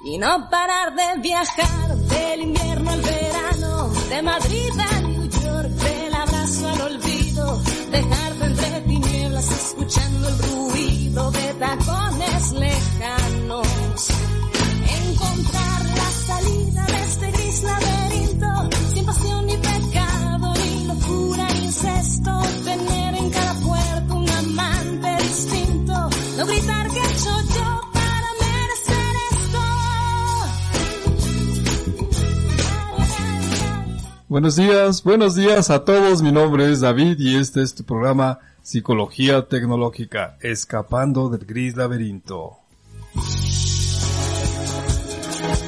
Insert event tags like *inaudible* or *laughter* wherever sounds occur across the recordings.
y no parar de viajar del invierno al verano, de Madrid a New York, del abrazo al olvido, dejarte entre tinieblas escuchando el ruido de tacones lejanos, Buenos días, buenos días a todos. Mi nombre es David y este es tu programa Psicología Tecnológica, escapando del gris laberinto.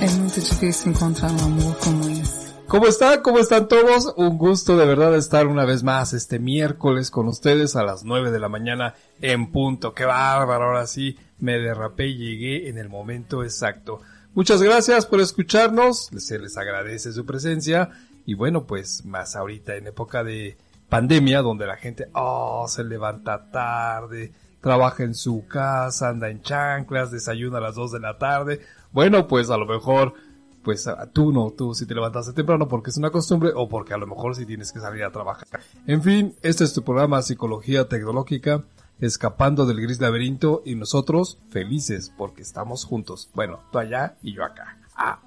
É muito difícil encontrar um amor como esse. ¿Cómo están? ¿Cómo están todos? Un gusto de verdad estar una vez más este miércoles con ustedes a las 9 de la mañana en punto. ¡Qué bárbaro! Ahora sí me derrapé y llegué en el momento exacto. Muchas gracias por escucharnos, se les agradece su presencia y bueno, pues más ahorita en época de pandemia donde la gente, oh, se levanta tarde, trabaja en su casa, anda en chanclas, desayuna a las 2 de la tarde. Bueno, pues a lo mejor pues tú no, tú si te levantaste temprano porque es una costumbre o porque a lo mejor si tienes que salir a trabajar. En fin, este es tu programa Psicología Tecnológica, escapando del gris laberinto y nosotros felices porque estamos juntos. Bueno, tú allá y yo acá. Ah.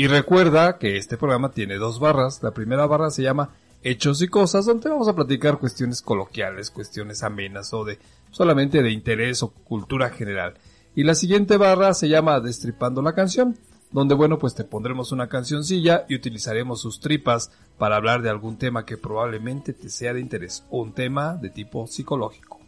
Y recuerda que este programa tiene dos barras. La primera barra se llama Hechos y Cosas, donde vamos a platicar cuestiones coloquiales, cuestiones amenas o de solamente de interés o cultura general. Y la siguiente barra se llama Destripando la canción, donde bueno pues te pondremos una cancioncilla y utilizaremos sus tripas para hablar de algún tema que probablemente te sea de interés, o un tema de tipo psicológico.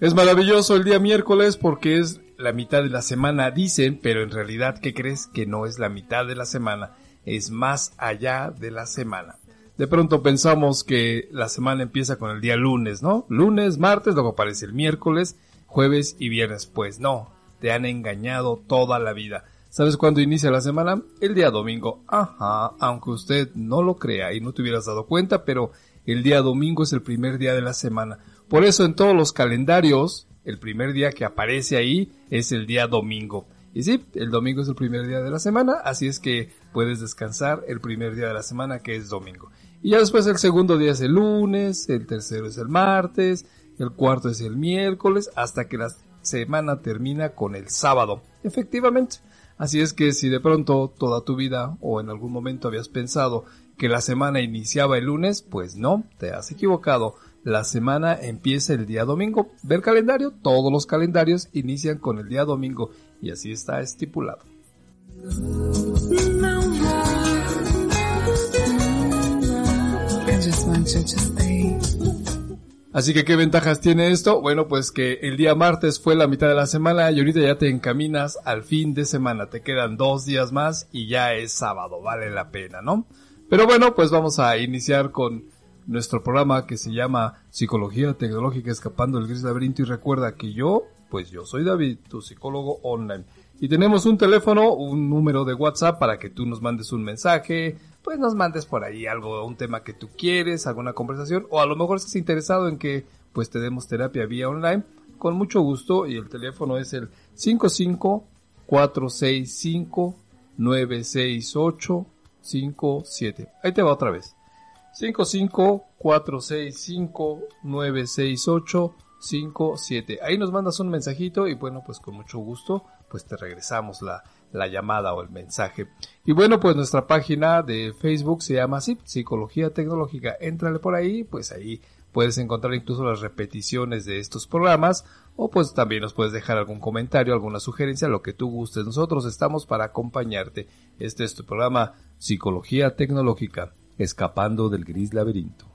Es maravilloso el día miércoles porque es la mitad de la semana, dicen, pero en realidad, ¿qué crees? Que no es la mitad de la semana, es más allá de la semana. De pronto pensamos que la semana empieza con el día lunes, ¿no? Lunes, martes, luego aparece el miércoles, jueves y viernes. Pues no, te han engañado toda la vida. ¿Sabes cuándo inicia la semana? El día domingo. Ajá, aunque usted no lo crea y no te hubieras dado cuenta, pero el día domingo es el primer día de la semana. Por eso en todos los calendarios, el primer día que aparece ahí es el día domingo. Y sí, el domingo es el primer día de la semana, así es que puedes descansar el primer día de la semana que es domingo. Y ya después el segundo día es el lunes, el tercero es el martes, el cuarto es el miércoles, hasta que la semana termina con el sábado. Efectivamente. Así es que si de pronto toda tu vida o en algún momento habías pensado que la semana iniciaba el lunes, pues no, te has equivocado. La semana empieza el día domingo. Ver calendario, todos los calendarios inician con el día domingo y así está estipulado. Así que, ¿qué ventajas tiene esto? Bueno, pues que el día martes fue la mitad de la semana y ahorita ya te encaminas al fin de semana. Te quedan dos días más y ya es sábado. Vale la pena, ¿no? Pero bueno, pues vamos a iniciar con nuestro programa que se llama Psicología Tecnológica Escapando del Gris Laberinto. Y recuerda que yo, pues yo soy David, tu psicólogo online. Y tenemos un teléfono, un número de WhatsApp para que tú nos mandes un mensaje, pues nos mandes por ahí algo, un tema que tú quieres, alguna conversación, o a lo mejor estás interesado en que pues te demos terapia vía online, con mucho gusto, y el teléfono es el 55 465 968 57. Ahí te va otra vez. 55 465 968 57. Ahí nos mandas un mensajito y bueno, pues con mucho gusto, pues te regresamos la, la llamada o el mensaje. Y bueno, pues nuestra página de Facebook se llama así, Psicología Tecnológica. Éntrale por ahí, pues ahí puedes encontrar incluso las repeticiones de estos programas o pues también nos puedes dejar algún comentario, alguna sugerencia, lo que tú gustes. Nosotros estamos para acompañarte. Este es tu programa Psicología Tecnológica, escapando del gris laberinto.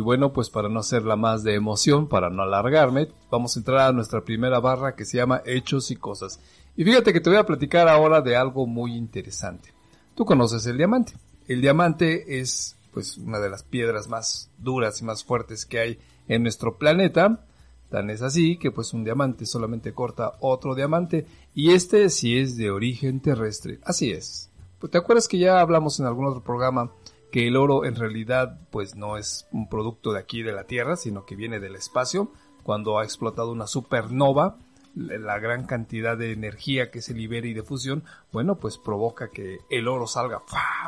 Y bueno, pues para no hacerla más de emoción, para no alargarme, vamos a entrar a nuestra primera barra que se llama Hechos y Cosas. Y fíjate que te voy a platicar ahora de algo muy interesante. Tú conoces el diamante. El diamante es pues una de las piedras más duras y más fuertes que hay en nuestro planeta. Tan es así que pues un diamante solamente corta otro diamante y este sí es de origen terrestre. Así es. Pues te acuerdas que ya hablamos en algún otro programa que el oro en realidad pues no es un producto de aquí de la Tierra, sino que viene del espacio. Cuando ha explotado una supernova, la gran cantidad de energía que se libera y de fusión, bueno, pues provoca que el oro salga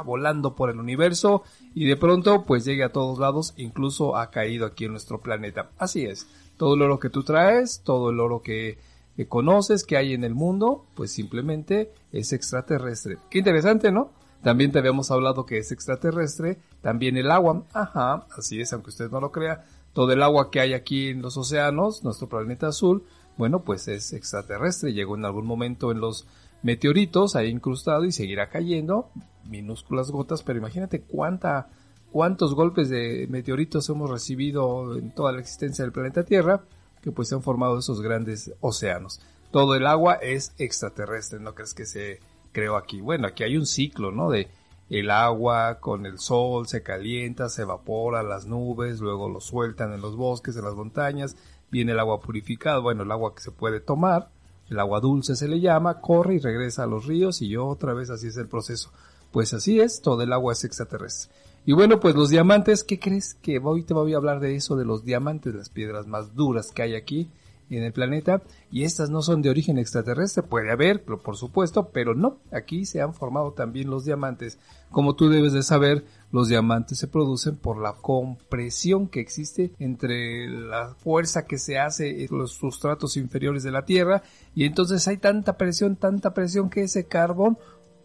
volando por el universo y de pronto pues llegue a todos lados, incluso ha caído aquí en nuestro planeta. Así es, todo el oro que tú traes, todo el oro que, que conoces, que hay en el mundo, pues simplemente es extraterrestre. Qué interesante, ¿no? También te habíamos hablado que es extraterrestre, también el agua, ajá, así es, aunque usted no lo crea, todo el agua que hay aquí en los océanos, nuestro planeta azul, bueno, pues es extraterrestre, llegó en algún momento en los meteoritos, ahí incrustado y seguirá cayendo, minúsculas gotas, pero imagínate cuánta, cuántos golpes de meteoritos hemos recibido en toda la existencia del planeta Tierra, que pues se han formado esos grandes océanos. Todo el agua es extraterrestre, no crees que se creó aquí. Bueno, aquí hay un ciclo, ¿no? De el agua con el sol se calienta, se evapora, las nubes, luego lo sueltan en los bosques, en las montañas, viene el agua purificada, bueno, el agua que se puede tomar, el agua dulce se le llama, corre y regresa a los ríos y yo otra vez así es el proceso. Pues así es, todo el agua es extraterrestre. Y bueno, pues los diamantes, ¿qué crees? Que hoy te voy a hablar de eso, de los diamantes, las piedras más duras que hay aquí en el planeta y estas no son de origen extraterrestre, puede haber, por supuesto, pero no, aquí se han formado también los diamantes. Como tú debes de saber, los diamantes se producen por la compresión que existe entre la fuerza que se hace en los sustratos inferiores de la Tierra y entonces hay tanta presión, tanta presión que ese carbón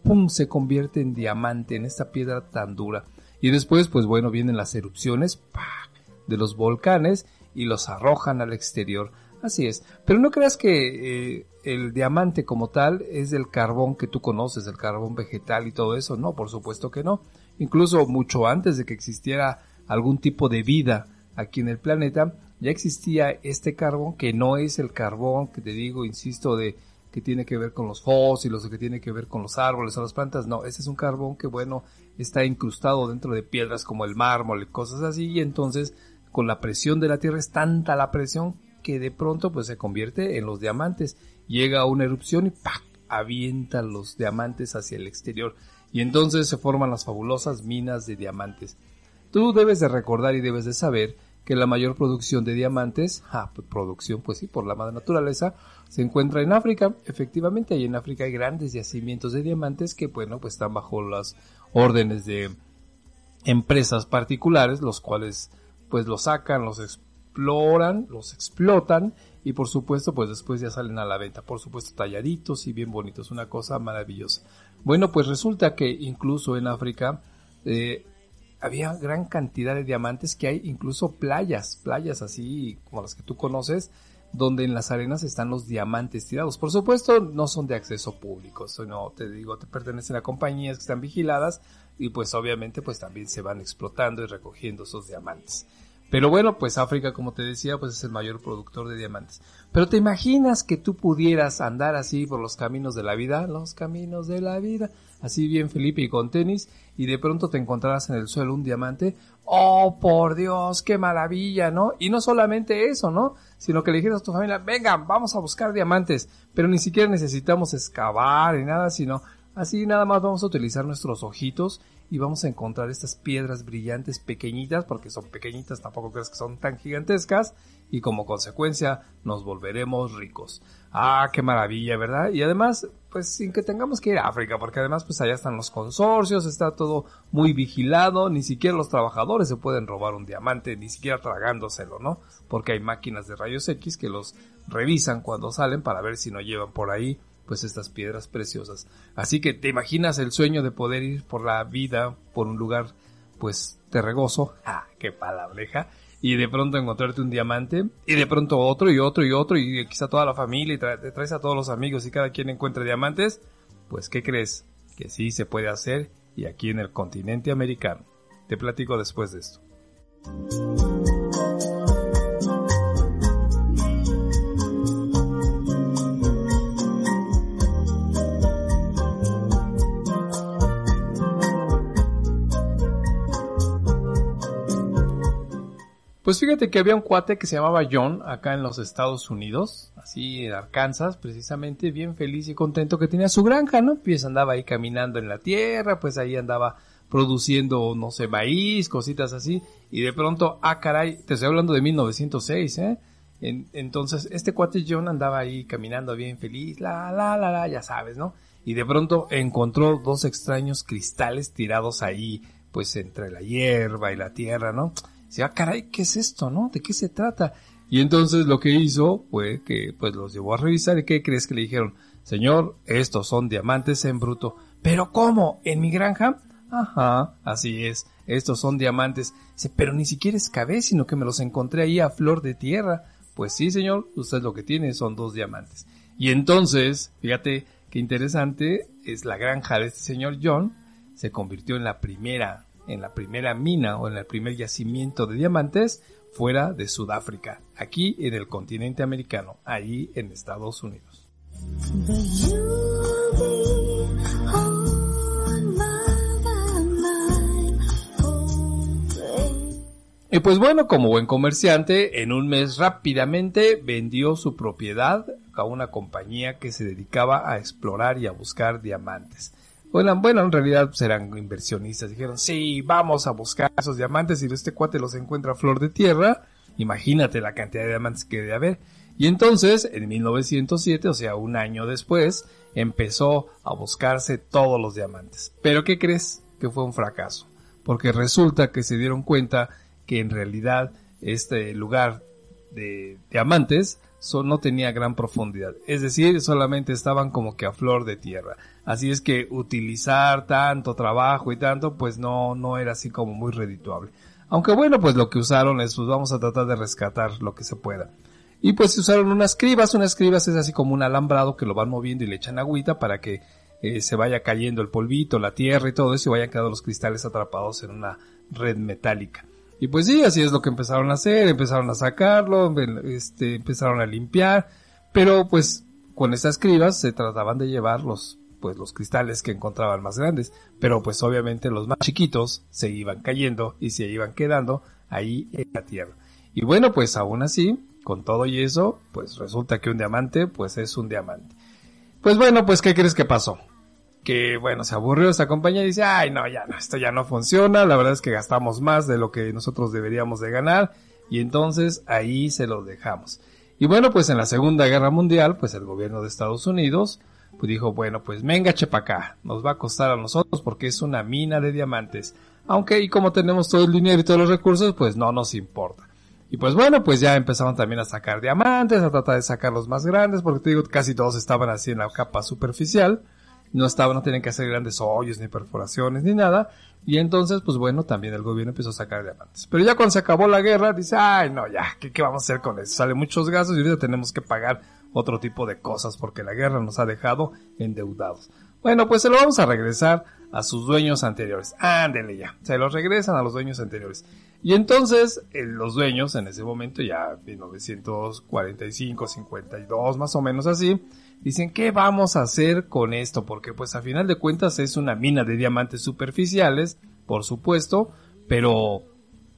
pum se convierte en diamante, en esta piedra tan dura. Y después, pues bueno, vienen las erupciones de los volcanes y los arrojan al exterior. Así es. Pero no creas que eh, el diamante como tal es del carbón que tú conoces, el carbón vegetal y todo eso. No, por supuesto que no. Incluso mucho antes de que existiera algún tipo de vida aquí en el planeta, ya existía este carbón que no es el carbón que te digo, insisto, de que tiene que ver con los fósiles o que tiene que ver con los árboles o las plantas. No, ese es un carbón que, bueno, está incrustado dentro de piedras como el mármol y cosas así. Y entonces, con la presión de la Tierra es tanta la presión que de pronto pues se convierte en los diamantes. Llega una erupción y ¡pac! avienta los diamantes hacia el exterior. Y entonces se forman las fabulosas minas de diamantes. Tú debes de recordar y debes de saber que la mayor producción de diamantes, producción pues sí, por la madre naturaleza, se encuentra en África. Efectivamente, ahí en África hay grandes yacimientos de diamantes que, bueno, pues están bajo las órdenes de empresas particulares, los cuales pues los sacan, los exploran, los explotan y por supuesto pues después ya salen a la venta, por supuesto talladitos y bien bonitos, una cosa maravillosa. Bueno pues resulta que incluso en África eh, había gran cantidad de diamantes que hay incluso playas, playas así como las que tú conoces, donde en las arenas están los diamantes tirados. Por supuesto, no son de acceso público, sino te digo, te pertenecen a compañías que están vigiladas y pues obviamente pues también se van explotando y recogiendo esos diamantes. Pero bueno, pues África, como te decía, pues es el mayor productor de diamantes. Pero te imaginas que tú pudieras andar así por los caminos de la vida, los caminos de la vida, así bien Felipe y con tenis, y de pronto te encontraras en el suelo un diamante. Oh, por Dios, qué maravilla, ¿no? Y no solamente eso, ¿no? Sino que le dijeras a tu familia, venga, vamos a buscar diamantes, pero ni siquiera necesitamos excavar ni nada, sino así nada más vamos a utilizar nuestros ojitos y vamos a encontrar estas piedras brillantes pequeñitas, porque son pequeñitas, tampoco crees que son tan gigantescas, y como consecuencia nos volveremos ricos. Ah, qué maravilla, ¿verdad? Y además, pues sin que tengamos que ir a África, porque además pues allá están los consorcios, está todo muy vigilado, ni siquiera los trabajadores se pueden robar un diamante, ni siquiera tragándoselo, ¿no? Porque hay máquinas de rayos X que los revisan cuando salen para ver si no llevan por ahí pues estas piedras preciosas. Así que te imaginas el sueño de poder ir por la vida, por un lugar pues terregoso, *laughs* ah, qué palabreja, y de pronto encontrarte un diamante, y de pronto otro y otro y otro, y quizá toda la familia, y te traes a todos los amigos y cada quien encuentra diamantes, pues ¿qué crees? Que sí se puede hacer, y aquí en el continente americano. Te platico después de esto. Pues fíjate que había un cuate que se llamaba John acá en los Estados Unidos, así en Arkansas, precisamente, bien feliz y contento que tenía su granja, ¿no? Pues andaba ahí caminando en la tierra, pues ahí andaba produciendo, no sé, maíz, cositas así, y de pronto, ah, caray, te estoy hablando de 1906, ¿eh? entonces, este cuate John andaba ahí caminando bien feliz, la, la, la, la, ya sabes, ¿no? Y de pronto encontró dos extraños cristales tirados ahí, pues entre la hierba y la tierra, ¿no? Dice, ah, caray, ¿qué es esto, no? ¿De qué se trata? Y entonces lo que hizo fue que, pues los llevó a revisar y ¿qué crees que le dijeron? Señor, estos son diamantes en bruto. ¿Pero cómo? ¿En mi granja? Ajá, así es. Estos son diamantes. Dice, pero ni siquiera escabé, sino que me los encontré ahí a flor de tierra. Pues sí, señor, usted lo que tiene son dos diamantes. Y entonces, fíjate qué interesante, es la granja de este señor John, se convirtió en la primera en la primera mina o en el primer yacimiento de diamantes fuera de Sudáfrica, aquí en el continente americano, ahí en Estados Unidos. Y pues bueno, como buen comerciante, en un mes rápidamente vendió su propiedad a una compañía que se dedicaba a explorar y a buscar diamantes. Bueno, bueno, en realidad eran inversionistas. Dijeron, sí, vamos a buscar esos diamantes. Y este cuate los encuentra a flor de tierra. Imagínate la cantidad de diamantes que debe haber. Y entonces, en 1907, o sea, un año después, empezó a buscarse todos los diamantes. Pero ¿qué crees? Que fue un fracaso. Porque resulta que se dieron cuenta que en realidad este lugar de diamantes no tenía gran profundidad. Es decir, solamente estaban como que a flor de tierra. Así es que utilizar tanto trabajo y tanto, pues no, no era así como muy redituable. Aunque bueno, pues lo que usaron es, pues vamos a tratar de rescatar lo que se pueda. Y pues usaron unas cribas, unas cribas es así como un alambrado que lo van moviendo y le echan agüita para que eh, se vaya cayendo el polvito, la tierra y todo eso y vayan quedando los cristales atrapados en una red metálica. Y pues sí, así es lo que empezaron a hacer, empezaron a sacarlo, este, empezaron a limpiar, pero pues con estas cribas se trataban de llevar los, pues los cristales que encontraban más grandes, pero pues obviamente los más chiquitos se iban cayendo y se iban quedando ahí en la tierra. Y bueno, pues aún así, con todo y eso, pues resulta que un diamante, pues es un diamante. Pues bueno, pues ¿qué crees que pasó? que bueno, se aburrió esta compañía y dice, ay no, ya no, esto ya no funciona, la verdad es que gastamos más de lo que nosotros deberíamos de ganar y entonces ahí se lo dejamos. Y bueno, pues en la Segunda Guerra Mundial, pues el gobierno de Estados Unidos, pues dijo, bueno, pues venga chepa acá, nos va a costar a nosotros porque es una mina de diamantes. Aunque y como tenemos todo el dinero y todos los recursos, pues no nos importa. Y pues bueno, pues ya empezaron también a sacar diamantes, a tratar de sacar los más grandes, porque te digo, casi todos estaban así en la capa superficial no estaban, no tenían que hacer grandes hoyos, ni perforaciones, ni nada. Y entonces, pues bueno, también el gobierno empezó a sacar diamantes. Pero ya cuando se acabó la guerra, dice, ay, no, ya, ¿qué, qué vamos a hacer con eso? Sale muchos gastos y ahorita tenemos que pagar otro tipo de cosas porque la guerra nos ha dejado endeudados. Bueno, pues se lo vamos a regresar a sus dueños anteriores. Ándele ya. Se los regresan a los dueños anteriores. Y entonces, eh, los dueños en ese momento, ya 1945, 52, más o menos así, dicen, ¿qué vamos a hacer con esto? Porque pues a final de cuentas es una mina de diamantes superficiales, por supuesto, pero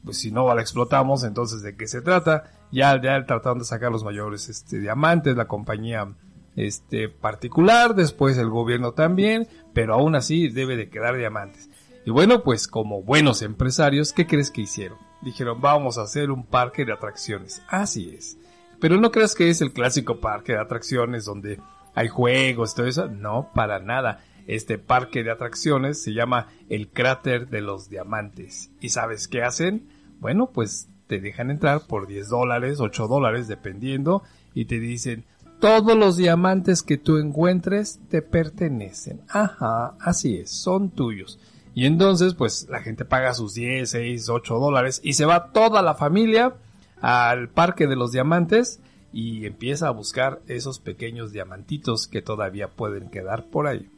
pues si no la explotamos, entonces ¿de qué se trata? Ya, ya trataron de sacar los mayores este, diamantes, la compañía este, particular, después el gobierno también, pero aún así debe de quedar diamantes. Y bueno, pues como buenos empresarios, ¿qué crees que hicieron? Dijeron, vamos a hacer un parque de atracciones. Así es. Pero no creas que es el clásico parque de atracciones donde hay juegos todo eso. No, para nada. Este parque de atracciones se llama el cráter de los diamantes. ¿Y sabes qué hacen? Bueno, pues te dejan entrar por 10 dólares, 8 dólares, dependiendo, y te dicen, todos los diamantes que tú encuentres te pertenecen. Ajá, así es, son tuyos. Y entonces, pues la gente paga sus 10, 6, 8 dólares y se va toda la familia al Parque de los Diamantes y empieza a buscar esos pequeños diamantitos que todavía pueden quedar por ahí.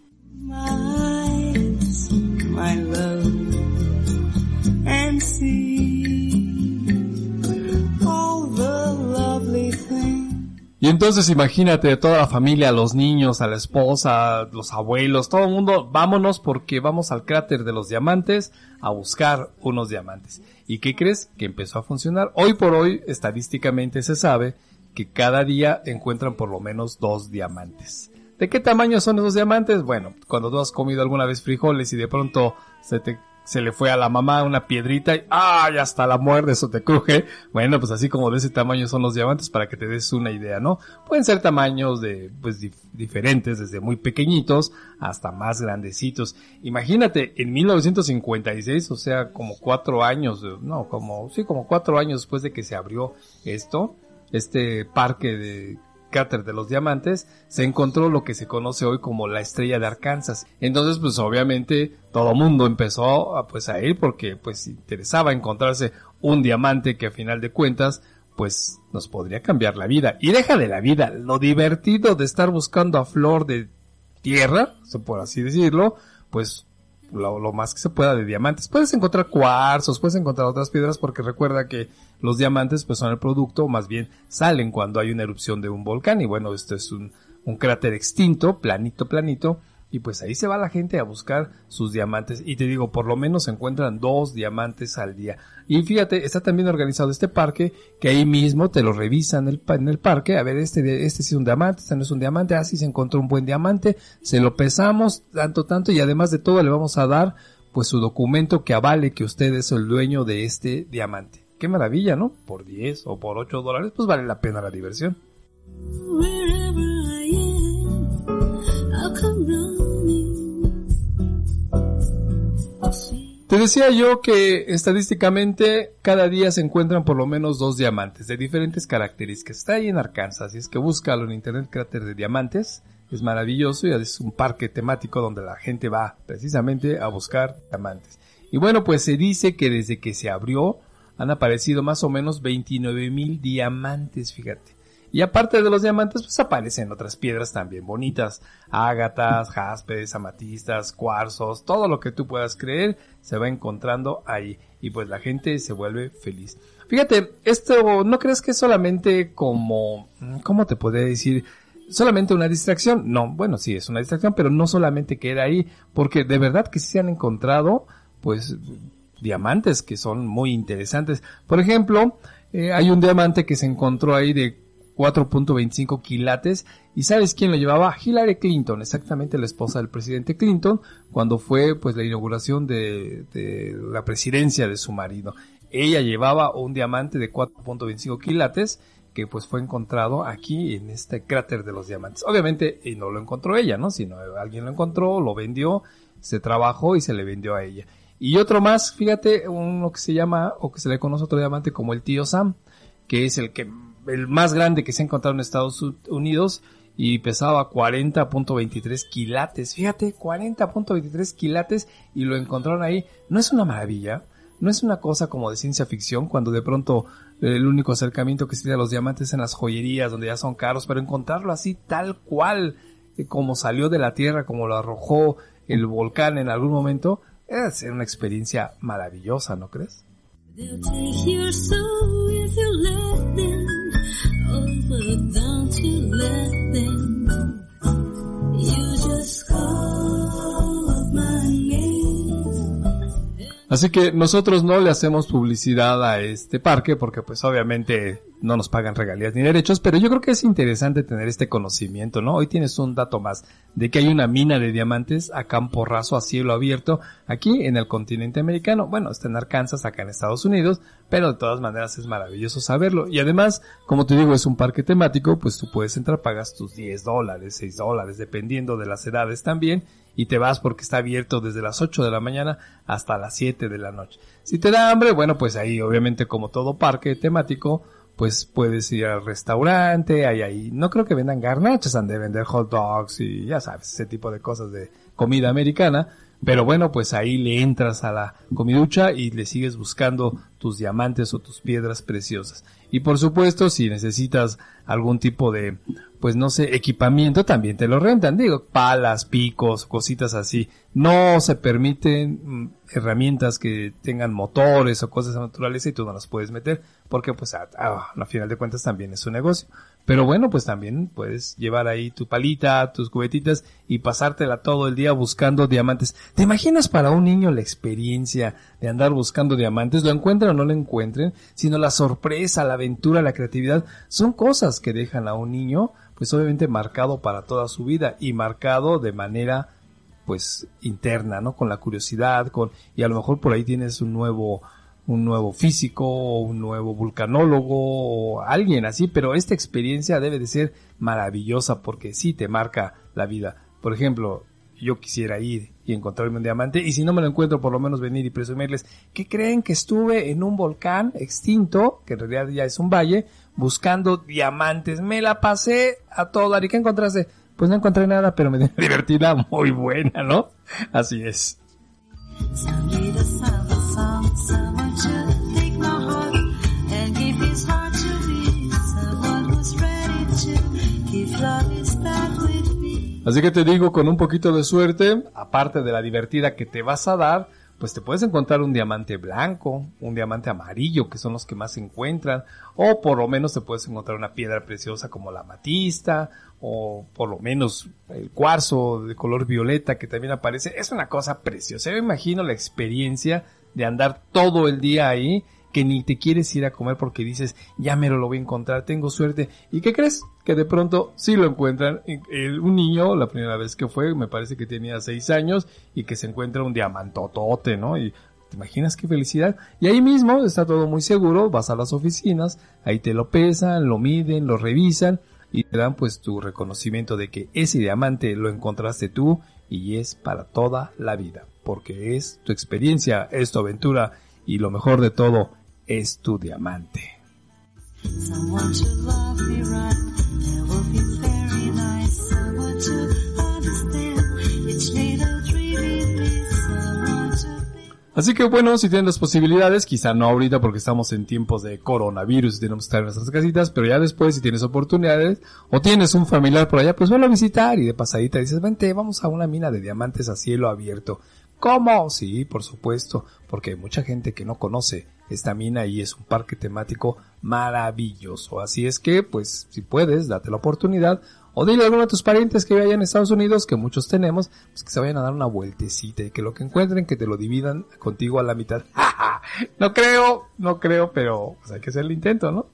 Y entonces imagínate toda la familia, los niños, a la esposa, los abuelos, todo el mundo, vámonos porque vamos al cráter de los diamantes a buscar unos diamantes. ¿Y qué crees? Que empezó a funcionar. Hoy por hoy, estadísticamente se sabe que cada día encuentran por lo menos dos diamantes. ¿De qué tamaño son esos diamantes? Bueno, cuando tú has comido alguna vez frijoles y de pronto se te se le fue a la mamá una piedrita y ¡ay! hasta la muerte eso te cruje. Bueno, pues así como de ese tamaño son los diamantes para que te des una idea, ¿no? Pueden ser tamaños de, pues diferentes, desde muy pequeñitos hasta más grandecitos. Imagínate, en 1956, o sea, como cuatro años, no, como, sí, como cuatro años después de que se abrió esto, este parque de cráter de los diamantes, se encontró lo que se conoce hoy como la estrella de Arkansas. Entonces, pues obviamente todo mundo empezó a, pues a ir porque pues interesaba encontrarse un diamante que a final de cuentas pues nos podría cambiar la vida. Y deja de la vida, lo divertido de estar buscando a flor de tierra, por así decirlo, pues lo, más que se pueda de diamantes. Puedes encontrar cuarzos, puedes encontrar otras piedras porque recuerda que los diamantes pues son el producto, más bien salen cuando hay una erupción de un volcán y bueno, esto es un, un cráter extinto, planito, planito, y pues ahí se va la gente a buscar sus diamantes. Y te digo, por lo menos se encuentran dos diamantes al día. Y fíjate, está también organizado este parque, que ahí mismo te lo revisan en el, parque. A ver, este, este sí es un diamante, este no es un diamante. Así ah, se encontró un buen diamante. Se lo pesamos, tanto, tanto. Y además de todo le vamos a dar, pues su documento que avale que usted es el dueño de este diamante. Qué maravilla, ¿no? Por 10 o por 8 dólares, pues vale la pena la diversión. Te decía yo que estadísticamente cada día se encuentran por lo menos dos diamantes de diferentes características. Está ahí en Arkansas, y es que búscalo en internet cráter de diamantes. Es maravilloso y es un parque temático donde la gente va precisamente a buscar diamantes. Y bueno, pues se dice que desde que se abrió han aparecido más o menos 29 mil diamantes, fíjate. Y aparte de los diamantes, pues aparecen otras piedras también bonitas. Ágatas, *laughs* jaspes, amatistas, cuarzos, todo lo que tú puedas creer se va encontrando ahí. Y pues la gente se vuelve feliz. Fíjate, esto no crees que es solamente como, ¿cómo te puedo decir? solamente una distracción. No, bueno, sí, es una distracción, pero no solamente queda ahí, porque de verdad que sí se han encontrado, pues, diamantes que son muy interesantes. Por ejemplo, eh, hay un diamante que se encontró ahí de 4.25 quilates. ¿Y sabes quién lo llevaba? Hillary Clinton, exactamente la esposa del presidente Clinton, cuando fue pues la inauguración de, la presidencia de su marido. Ella llevaba un diamante de 4.25 quilates que pues fue encontrado aquí en este cráter de los diamantes. Obviamente y no lo encontró ella, ¿no? Sino alguien lo encontró, lo vendió, se trabajó y se le vendió a ella. Y otro más, fíjate, uno que se llama, o que se le conoce otro diamante como el tío Sam, que es el que el más grande que se ha encontrado en Estados Unidos y pesaba 40.23 quilates. Fíjate, 40.23 quilates y lo encontraron ahí. ¿No es una maravilla? ¿No es una cosa como de ciencia ficción cuando de pronto el único acercamiento que se tiene a los diamantes en las joyerías donde ya son caros, pero encontrarlo así tal cual eh, como salió de la tierra, como lo arrojó el volcán en algún momento, es una experiencia maravillosa, ¿no crees? Así que nosotros no le hacemos publicidad a este parque porque pues obviamente no nos pagan regalías ni derechos, pero yo creo que es interesante tener este conocimiento, ¿no? Hoy tienes un dato más de que hay una mina de diamantes a campo raso, a cielo abierto, aquí en el continente americano. Bueno, está en Arkansas, acá en Estados Unidos, pero de todas maneras es maravilloso saberlo. Y además, como te digo, es un parque temático, pues tú puedes entrar, pagas tus 10 dólares, 6 dólares, dependiendo de las edades también, y te vas porque está abierto desde las 8 de la mañana hasta las 7 de la noche. Si te da hambre, bueno, pues ahí obviamente como todo parque temático, pues puedes ir al restaurante, hay ahí, no creo que vendan garnachas, han de vender hot dogs y ya sabes, ese tipo de cosas de comida americana, pero bueno, pues ahí le entras a la comiducha y le sigues buscando tus diamantes o tus piedras preciosas. Y por supuesto, si necesitas algún tipo de, pues no sé, equipamiento, también te lo rentan. Digo, palas, picos, cositas así. No se permiten mm, herramientas que tengan motores o cosas naturales y tú no las puedes meter porque pues a, a, final de cuentas también es un negocio. Pero bueno, pues también puedes llevar ahí tu palita, tus cubetitas y pasártela todo el día buscando diamantes. ¿Te imaginas para un niño la experiencia de andar buscando diamantes? Lo encuentren o no lo encuentren, sino la sorpresa, la aventura, la creatividad, son cosas que dejan a un niño, pues obviamente marcado para toda su vida y marcado de manera pues interna, ¿no? Con la curiosidad, con, y a lo mejor por ahí tienes un nuevo, un nuevo físico, o un nuevo vulcanólogo, o alguien así, pero esta experiencia debe de ser maravillosa porque sí te marca la vida. Por ejemplo, yo quisiera ir y encontrarme un diamante y si no me lo encuentro por lo menos venir y presumirles que creen que estuve en un volcán extinto, que en realidad ya es un valle, buscando diamantes. Me la pasé a todo. ¿Y qué encontraste? Pues no encontré nada, pero me *laughs* dio divertida muy buena, ¿no? Así es. Así que te digo, con un poquito de suerte, aparte de la divertida que te vas a dar, pues te puedes encontrar un diamante blanco, un diamante amarillo, que son los que más se encuentran, o por lo menos te puedes encontrar una piedra preciosa como la amatista, o por lo menos el cuarzo de color violeta que también aparece. Es una cosa preciosa. Yo imagino la experiencia de andar todo el día ahí que ni te quieres ir a comer porque dices, ya mero lo voy a encontrar, tengo suerte. ¿Y qué crees? Que de pronto sí lo encuentran. Un niño, la primera vez que fue, me parece que tenía seis años y que se encuentra un diamantotote, ¿no? Y ¿Te imaginas qué felicidad? Y ahí mismo está todo muy seguro, vas a las oficinas, ahí te lo pesan, lo miden, lo revisan y te dan pues tu reconocimiento de que ese diamante lo encontraste tú y es para toda la vida, porque es tu experiencia, es tu aventura y lo mejor de todo es tu diamante. Así que bueno, si tienen las posibilidades, quizá no ahorita porque estamos en tiempos de coronavirus y tenemos que estar en nuestras casitas, pero ya después si tienes oportunidades o tienes un familiar por allá, pues velo a visitar y de pasadita dices, vente, vamos a una mina de diamantes a cielo abierto. ¿Cómo? Sí, por supuesto, porque hay mucha gente que no conoce esta mina y es un parque temático maravilloso. Así es que, pues, si puedes, date la oportunidad o dile a alguno de tus parientes que vayan en Estados Unidos, que muchos tenemos, pues que se vayan a dar una vueltecita y que lo que encuentren, que te lo dividan contigo a la mitad. *laughs* no creo, no creo, pero pues hay que hacer el intento, ¿no?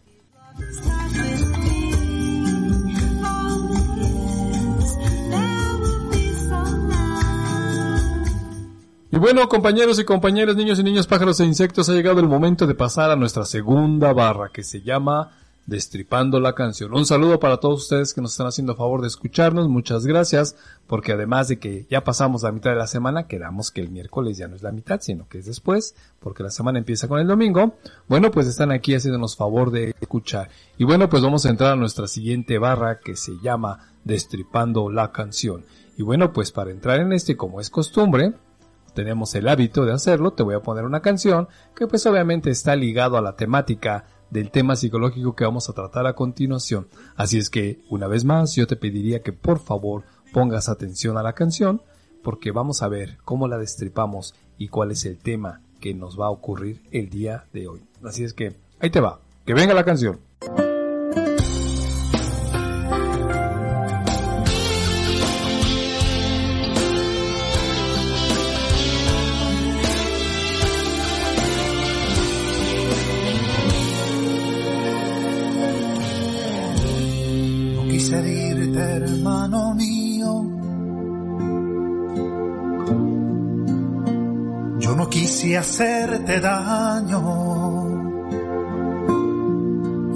Y bueno, compañeros y compañeras, niños y niñas, pájaros e insectos, ha llegado el momento de pasar a nuestra segunda barra que se llama Destripando la canción. Un saludo para todos ustedes que nos están haciendo favor de escucharnos, muchas gracias, porque además de que ya pasamos la mitad de la semana, quedamos que el miércoles ya no es la mitad, sino que es después, porque la semana empieza con el domingo. Bueno, pues están aquí haciéndonos favor de escuchar. Y bueno, pues vamos a entrar a nuestra siguiente barra que se llama Destripando la canción. Y bueno, pues para entrar en este, como es costumbre, tenemos el hábito de hacerlo, te voy a poner una canción que pues obviamente está ligado a la temática del tema psicológico que vamos a tratar a continuación. Así es que, una vez más, yo te pediría que por favor pongas atención a la canción porque vamos a ver cómo la destripamos y cuál es el tema que nos va a ocurrir el día de hoy. Así es que, ahí te va, que venga la canción. Hacerte daño.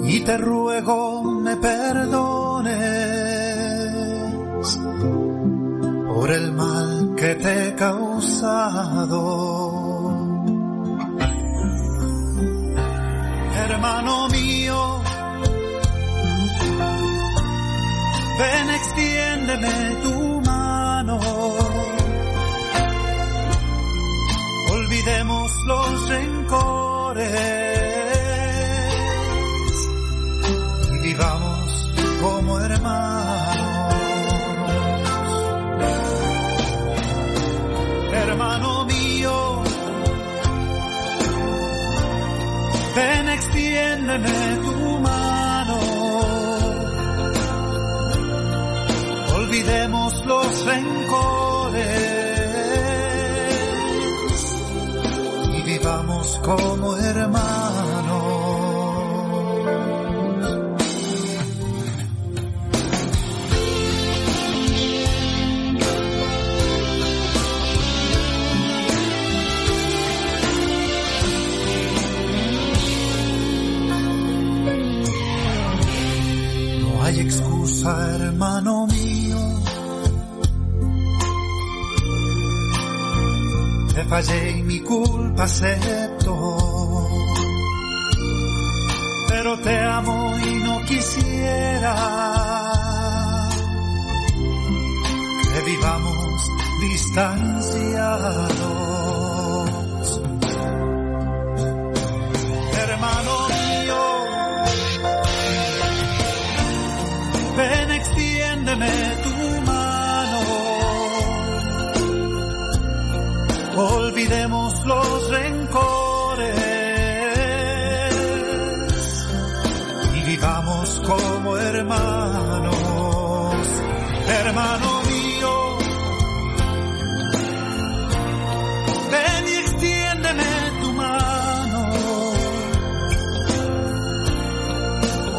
Y te ruego me perdones por el mal que te he causado. Hermano mío, Ven, extiéndeme tu mano. olvidemos los rencores y vivamos como hermanos. Hermano mío, ven extiéndeme tu mano. Olvidemos los rencores vivamos como hermanos. No hay excusa, hermano mío. Te fallé culpa acepto. Pero te amo y no quisiera que vivamos distanciados. Hermano mío, ven extiéndeme tu mano. Olvidemos hermanos. Hermano mío, ven y extiéndeme tu mano.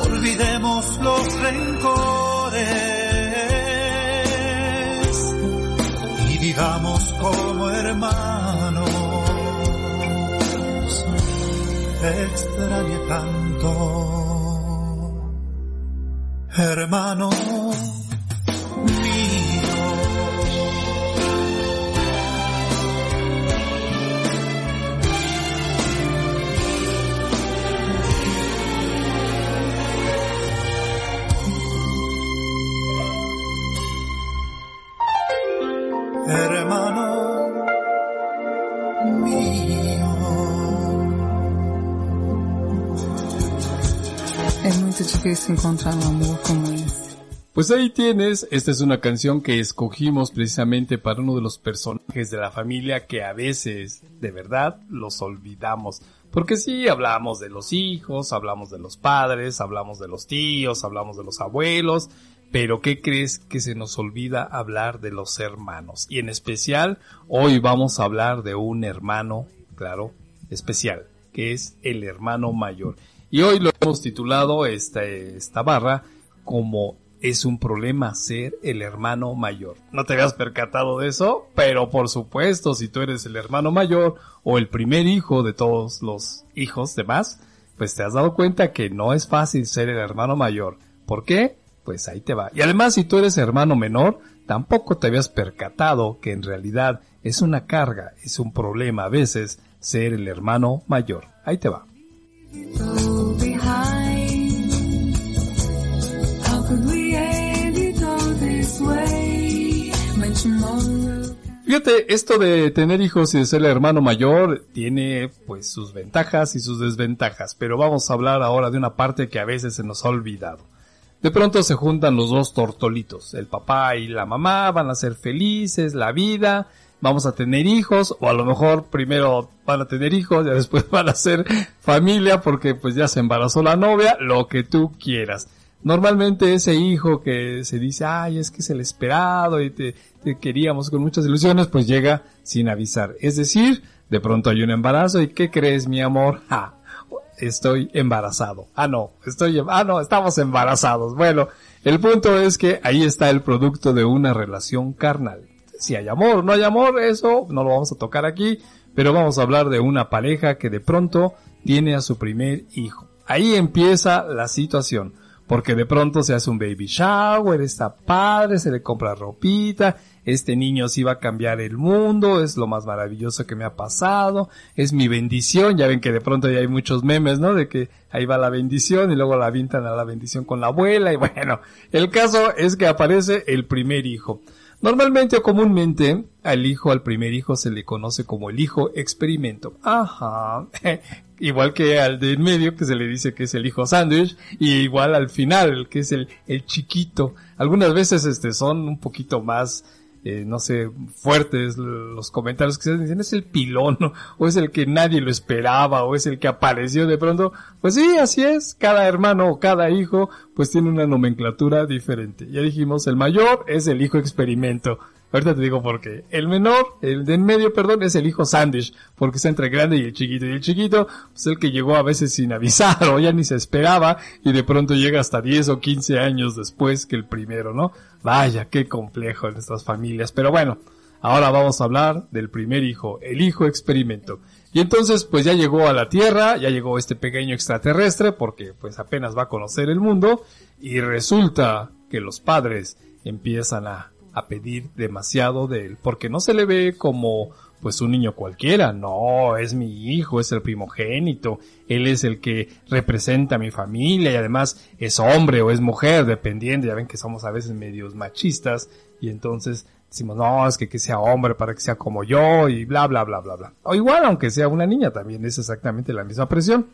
Olvidemos los rencores y vivamos como hermanos. Te extrañé tanto, hermano esse. Pues ahí tienes, esta es una canción que escogimos precisamente para uno de los personajes de la familia que a veces, de verdad, los olvidamos. Porque sí, hablamos de los hijos, hablamos de los padres, hablamos de los tíos, hablamos de los abuelos, pero ¿qué crees que se nos olvida hablar de los hermanos? Y en especial, hoy vamos a hablar de un hermano, claro, especial, que es el hermano mayor. Y hoy lo hemos titulado esta, esta barra como es un problema ser el hermano mayor. No te habías percatado de eso, pero por supuesto, si tú eres el hermano mayor o el primer hijo de todos los hijos demás, pues te has dado cuenta que no es fácil ser el hermano mayor. ¿Por qué? Pues ahí te va. Y además, si tú eres hermano menor, tampoco te habías percatado que en realidad es una carga, es un problema a veces ser el hermano mayor. Ahí te va. Fíjate, esto de tener hijos y de ser el hermano mayor tiene pues sus ventajas y sus desventajas, pero vamos a hablar ahora de una parte que a veces se nos ha olvidado. De pronto se juntan los dos tortolitos, el papá y la mamá van a ser felices, la vida, vamos a tener hijos, o a lo mejor primero van a tener hijos, y después *laughs* van a ser familia porque pues ya se embarazó la novia, lo que tú quieras. Normalmente ese hijo que se dice, ay, es que es el esperado y te, queríamos con muchas ilusiones, pues llega sin avisar. Es decir, de pronto hay un embarazo y ¿qué crees, mi amor? Ah, estoy embarazado. Ah, no, estoy, ah, no, estamos embarazados. Bueno, el punto es que ahí está el producto de una relación carnal. Si hay amor o no hay amor, eso no lo vamos a tocar aquí, pero vamos a hablar de una pareja que de pronto tiene a su primer hijo. Ahí empieza la situación, porque de pronto se hace un baby shower, está padre, se le compra ropita, este niño sí va a cambiar el mundo, es lo más maravilloso que me ha pasado, es mi bendición, ya ven que de pronto ya hay muchos memes, ¿no? De que ahí va la bendición y luego la avientan a la bendición con la abuela y *laughs* bueno, el caso es que aparece el primer hijo. Normalmente o comúnmente al hijo, al primer hijo se le conoce como el hijo experimento. Ajá. *laughs* igual que al de en medio que se le dice que es el hijo sándwich y igual al final que es el, el chiquito. Algunas veces este son un poquito más eh, no sé, fuertes los comentarios que se dicen, es el pilón, o es el que nadie lo esperaba, o es el que apareció de pronto. Pues sí, así es, cada hermano o cada hijo, pues tiene una nomenclatura diferente. Ya dijimos, el mayor es el hijo experimento. Ahorita te digo por qué. El menor, el de en medio, perdón, es el hijo Sandish, porque está entre el grande y el chiquito. Y el chiquito, pues el que llegó a veces sin avisar *laughs* o ya ni se esperaba y de pronto llega hasta 10 o 15 años después que el primero, ¿no? Vaya, qué complejo en estas familias. Pero bueno, ahora vamos a hablar del primer hijo, el hijo experimento. Y entonces, pues ya llegó a la Tierra, ya llegó este pequeño extraterrestre, porque pues apenas va a conocer el mundo, y resulta que los padres empiezan a a pedir demasiado de él, porque no se le ve como pues un niño cualquiera, no, es mi hijo, es el primogénito, él es el que representa a mi familia y además es hombre o es mujer, dependiendo, ya ven que somos a veces medios machistas y entonces decimos, no, es que que sea hombre para que sea como yo y bla, bla, bla, bla, bla. O igual, aunque sea una niña, también es exactamente la misma presión.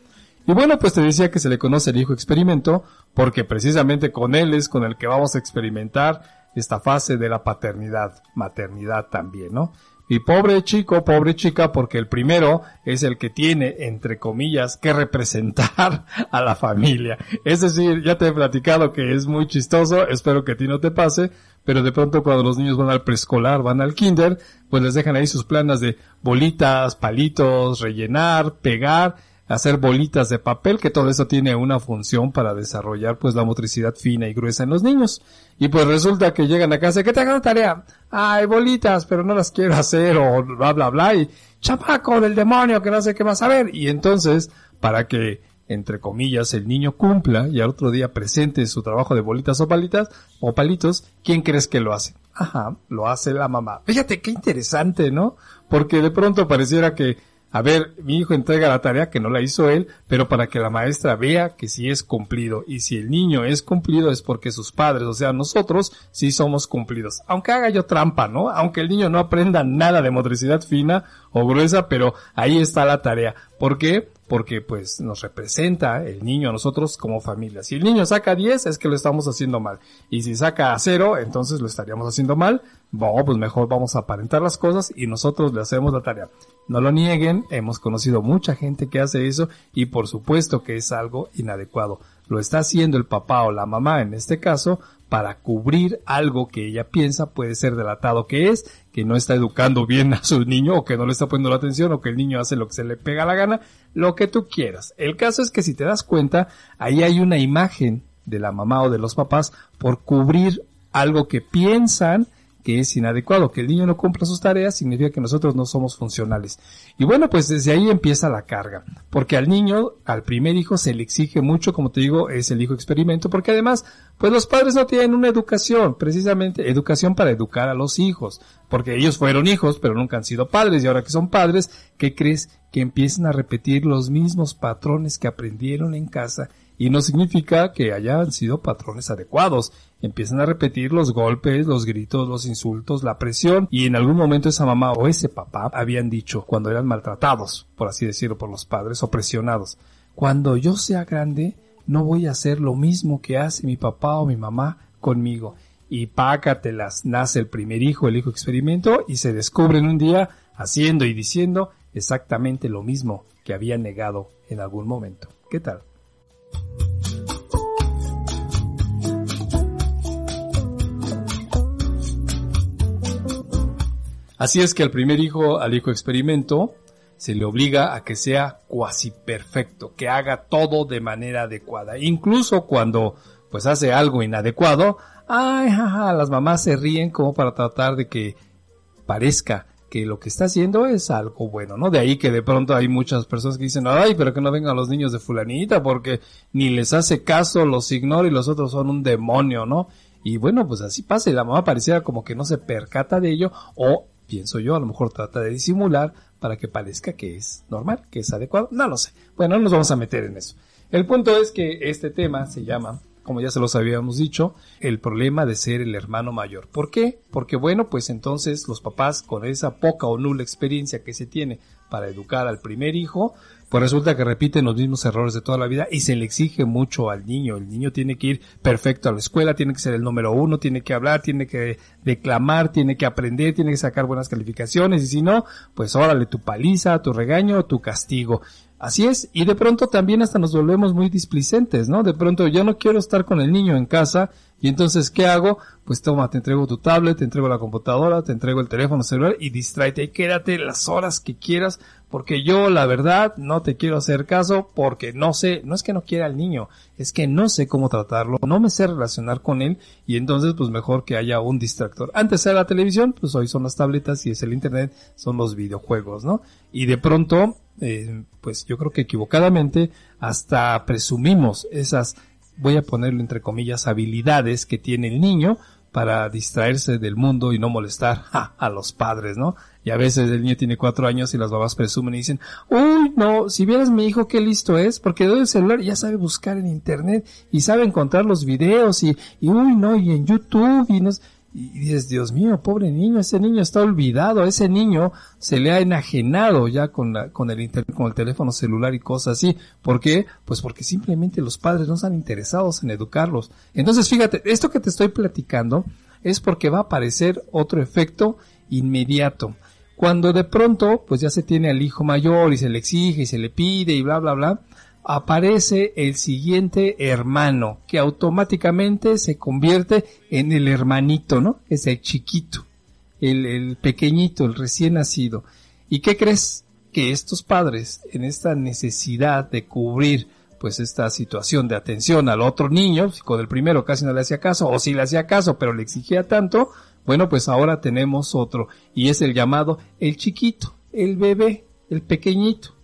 Y bueno, pues te decía que se le conoce el hijo experimento, porque precisamente con él es con el que vamos a experimentar esta fase de la paternidad, maternidad también, ¿no? Y pobre chico, pobre chica, porque el primero es el que tiene, entre comillas, que representar *laughs* a la familia. Es decir, ya te he platicado que es muy chistoso, espero que a ti no te pase, pero de pronto cuando los niños van al preescolar, van al kinder, pues les dejan ahí sus planas de bolitas, palitos, rellenar, pegar, hacer bolitas de papel, que todo eso tiene una función para desarrollar pues la motricidad fina y gruesa en los niños. Y pues resulta que llegan a casa, ¿qué te hagan tarea? Ay, bolitas, pero no las quiero hacer, o bla bla bla, y chapaco del demonio, que no sé qué más saber. Y entonces, para que, entre comillas, el niño cumpla y al otro día presente su trabajo de bolitas o palitas, o palitos, ¿quién crees que lo hace? Ajá, lo hace la mamá. Fíjate qué interesante, ¿no? Porque de pronto pareciera que a ver, mi hijo entrega la tarea que no la hizo él, pero para que la maestra vea que sí es cumplido. Y si el niño es cumplido es porque sus padres, o sea, nosotros, sí somos cumplidos. Aunque haga yo trampa, ¿no? Aunque el niño no aprenda nada de motricidad fina o gruesa, pero ahí está la tarea. ¿Por qué? Porque pues nos representa el niño a nosotros como familia. Si el niño saca 10 es que lo estamos haciendo mal. Y si saca 0, entonces lo estaríamos haciendo mal. Bueno, pues mejor vamos a aparentar las cosas y nosotros le hacemos la tarea. No lo nieguen, hemos conocido mucha gente que hace eso y por supuesto que es algo inadecuado. Lo está haciendo el papá o la mamá en este caso para cubrir algo que ella piensa puede ser delatado que es, que no está educando bien a su niño o que no le está poniendo la atención o que el niño hace lo que se le pega la gana, lo que tú quieras. El caso es que si te das cuenta, ahí hay una imagen de la mamá o de los papás por cubrir algo que piensan que es inadecuado, que el niño no cumpla sus tareas significa que nosotros no somos funcionales. Y bueno, pues desde ahí empieza la carga, porque al niño, al primer hijo se le exige mucho, como te digo, es el hijo experimento, porque además, pues los padres no tienen una educación, precisamente educación para educar a los hijos, porque ellos fueron hijos, pero nunca han sido padres, y ahora que son padres, ¿qué crees? Que empiezan a repetir los mismos patrones que aprendieron en casa y no significa que hayan sido patrones adecuados. Empiezan a repetir los golpes, los gritos, los insultos, la presión y en algún momento esa mamá o ese papá habían dicho cuando eran maltratados, por así decirlo, por los padres o presionados. Cuando yo sea grande, no voy a hacer lo mismo que hace mi papá o mi mamá conmigo. Y pácatelas, nace el primer hijo, el hijo experimento, y se descubren un día haciendo y diciendo exactamente lo mismo que habían negado en algún momento. ¿Qué tal? Así es que al primer hijo, al hijo experimento, se le obliga a que sea cuasi perfecto, que haga todo de manera adecuada. Incluso cuando pues hace algo inadecuado, ay, las mamás se ríen como para tratar de que parezca que lo que está haciendo es algo bueno, ¿no? De ahí que de pronto hay muchas personas que dicen, ay, pero que no vengan los niños de fulanita porque ni les hace caso, los ignora y los otros son un demonio, ¿no? Y bueno, pues así pasa y la mamá pareciera como que no se percata de ello o pienso yo, a lo mejor trata de disimular para que parezca que es normal, que es adecuado, no lo sé. Bueno, no nos vamos a meter en eso. El punto es que este tema se llama como ya se los habíamos dicho, el problema de ser el hermano mayor. ¿Por qué? Porque bueno, pues entonces los papás con esa poca o nula experiencia que se tiene para educar al primer hijo, pues resulta que repiten los mismos errores de toda la vida y se le exige mucho al niño. El niño tiene que ir perfecto a la escuela, tiene que ser el número uno, tiene que hablar, tiene que declamar, tiene que aprender, tiene que sacar buenas calificaciones y si no, pues órale tu paliza, tu regaño, tu castigo. Así es, y de pronto también hasta nos volvemos muy displicentes, ¿no? De pronto yo no quiero estar con el niño en casa y entonces ¿qué hago? Pues toma, te entrego tu tablet, te entrego la computadora, te entrego el teléfono celular y distráete y quédate las horas que quieras porque yo la verdad no te quiero hacer caso porque no sé, no es que no quiera al niño, es que no sé cómo tratarlo, no me sé relacionar con él y entonces pues mejor que haya un distractor. Antes era la televisión, pues hoy son las tabletas y es el internet, son los videojuegos, ¿no? Y de pronto eh, pues yo creo que equivocadamente hasta presumimos esas, voy a ponerlo entre comillas, habilidades que tiene el niño para distraerse del mundo y no molestar *laughs* a los padres, ¿no? Y a veces el niño tiene cuatro años y las babas presumen y dicen, uy, no, si vieras mi hijo qué listo es, porque doy el celular y ya sabe buscar en internet y sabe encontrar los videos y, y uy, no, y en YouTube y no y dices, Dios mío, pobre niño, ese niño está olvidado, ese niño se le ha enajenado ya con, la, con el internet, con el teléfono celular y cosas así. ¿Por qué? Pues porque simplemente los padres no están interesados en educarlos. Entonces, fíjate, esto que te estoy platicando es porque va a aparecer otro efecto inmediato. Cuando de pronto, pues ya se tiene al hijo mayor y se le exige y se le pide y bla, bla, bla, aparece el siguiente hermano, que automáticamente se convierte en el hermanito, ¿no? Es el chiquito, el, pequeñito, el recién nacido. ¿Y qué crees? Que estos padres, en esta necesidad de cubrir pues esta situación de atención al otro niño, con el primero casi no le hacía caso, o si le hacía caso pero le exigía tanto, bueno pues ahora tenemos otro, y es el llamado el chiquito, el bebé, el pequeñito.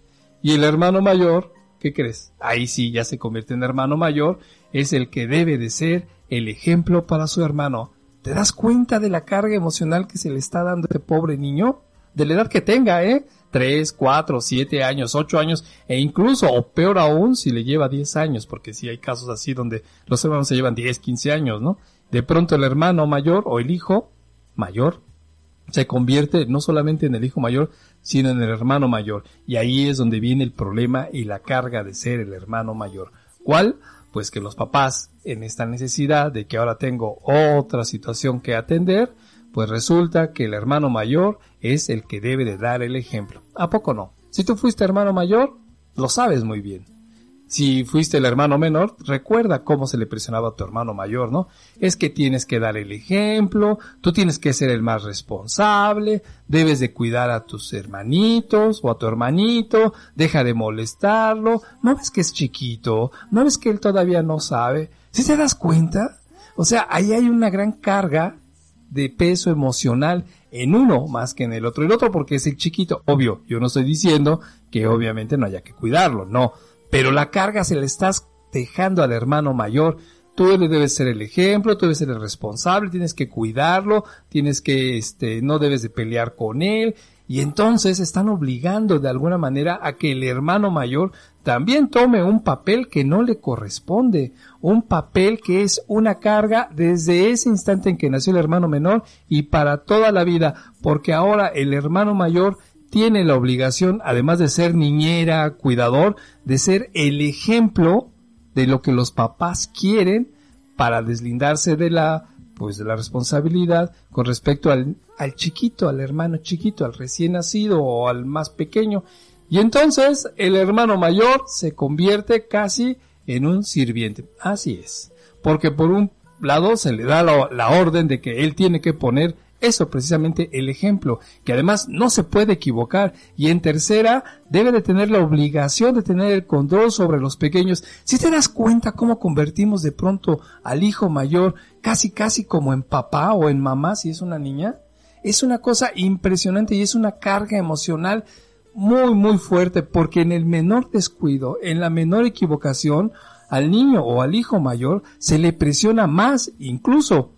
Y el hermano mayor ¿qué crees? Ahí sí ya se convierte en hermano mayor, es el que debe de ser el ejemplo para su hermano. ¿Te das cuenta de la carga emocional que se le está dando a este pobre niño? De la edad que tenga, ¿eh? Tres, cuatro, siete años, ocho años, e incluso, o peor aún, si le lleva diez años, porque sí hay casos así donde los hermanos se llevan diez, quince años, ¿no? De pronto el hermano mayor o el hijo mayor se convierte no solamente en el hijo mayor, sino en el hermano mayor. Y ahí es donde viene el problema y la carga de ser el hermano mayor. ¿Cuál? Pues que los papás, en esta necesidad de que ahora tengo otra situación que atender, pues resulta que el hermano mayor es el que debe de dar el ejemplo. ¿A poco no? Si tú fuiste hermano mayor, lo sabes muy bien. Si fuiste el hermano menor, recuerda cómo se le presionaba a tu hermano mayor, ¿no? Es que tienes que dar el ejemplo, tú tienes que ser el más responsable, debes de cuidar a tus hermanitos o a tu hermanito, deja de molestarlo, no ves que es chiquito, no ves que él todavía no sabe. ¿Sí te das cuenta? O sea, ahí hay una gran carga de peso emocional en uno más que en el otro. El otro porque es el chiquito. Obvio, yo no estoy diciendo que obviamente no haya que cuidarlo, no pero la carga se le estás dejando al hermano mayor. Tú debes ser el ejemplo, tú debes ser el responsable, tienes que cuidarlo, tienes que, este, no debes de pelear con él. Y entonces están obligando de alguna manera a que el hermano mayor también tome un papel que no le corresponde, un papel que es una carga desde ese instante en que nació el hermano menor y para toda la vida, porque ahora el hermano mayor tiene la obligación, además de ser niñera, cuidador, de ser el ejemplo de lo que los papás quieren para deslindarse de la, pues de la responsabilidad con respecto al, al chiquito, al hermano chiquito, al recién nacido o al más pequeño. Y entonces el hermano mayor se convierte casi en un sirviente. Así es. Porque por un lado se le da la, la orden de que él tiene que poner eso precisamente el ejemplo, que además no se puede equivocar. Y en tercera, debe de tener la obligación de tener el control sobre los pequeños. Si te das cuenta cómo convertimos de pronto al hijo mayor casi casi como en papá o en mamá si es una niña, es una cosa impresionante y es una carga emocional muy muy fuerte porque en el menor descuido, en la menor equivocación, al niño o al hijo mayor se le presiona más incluso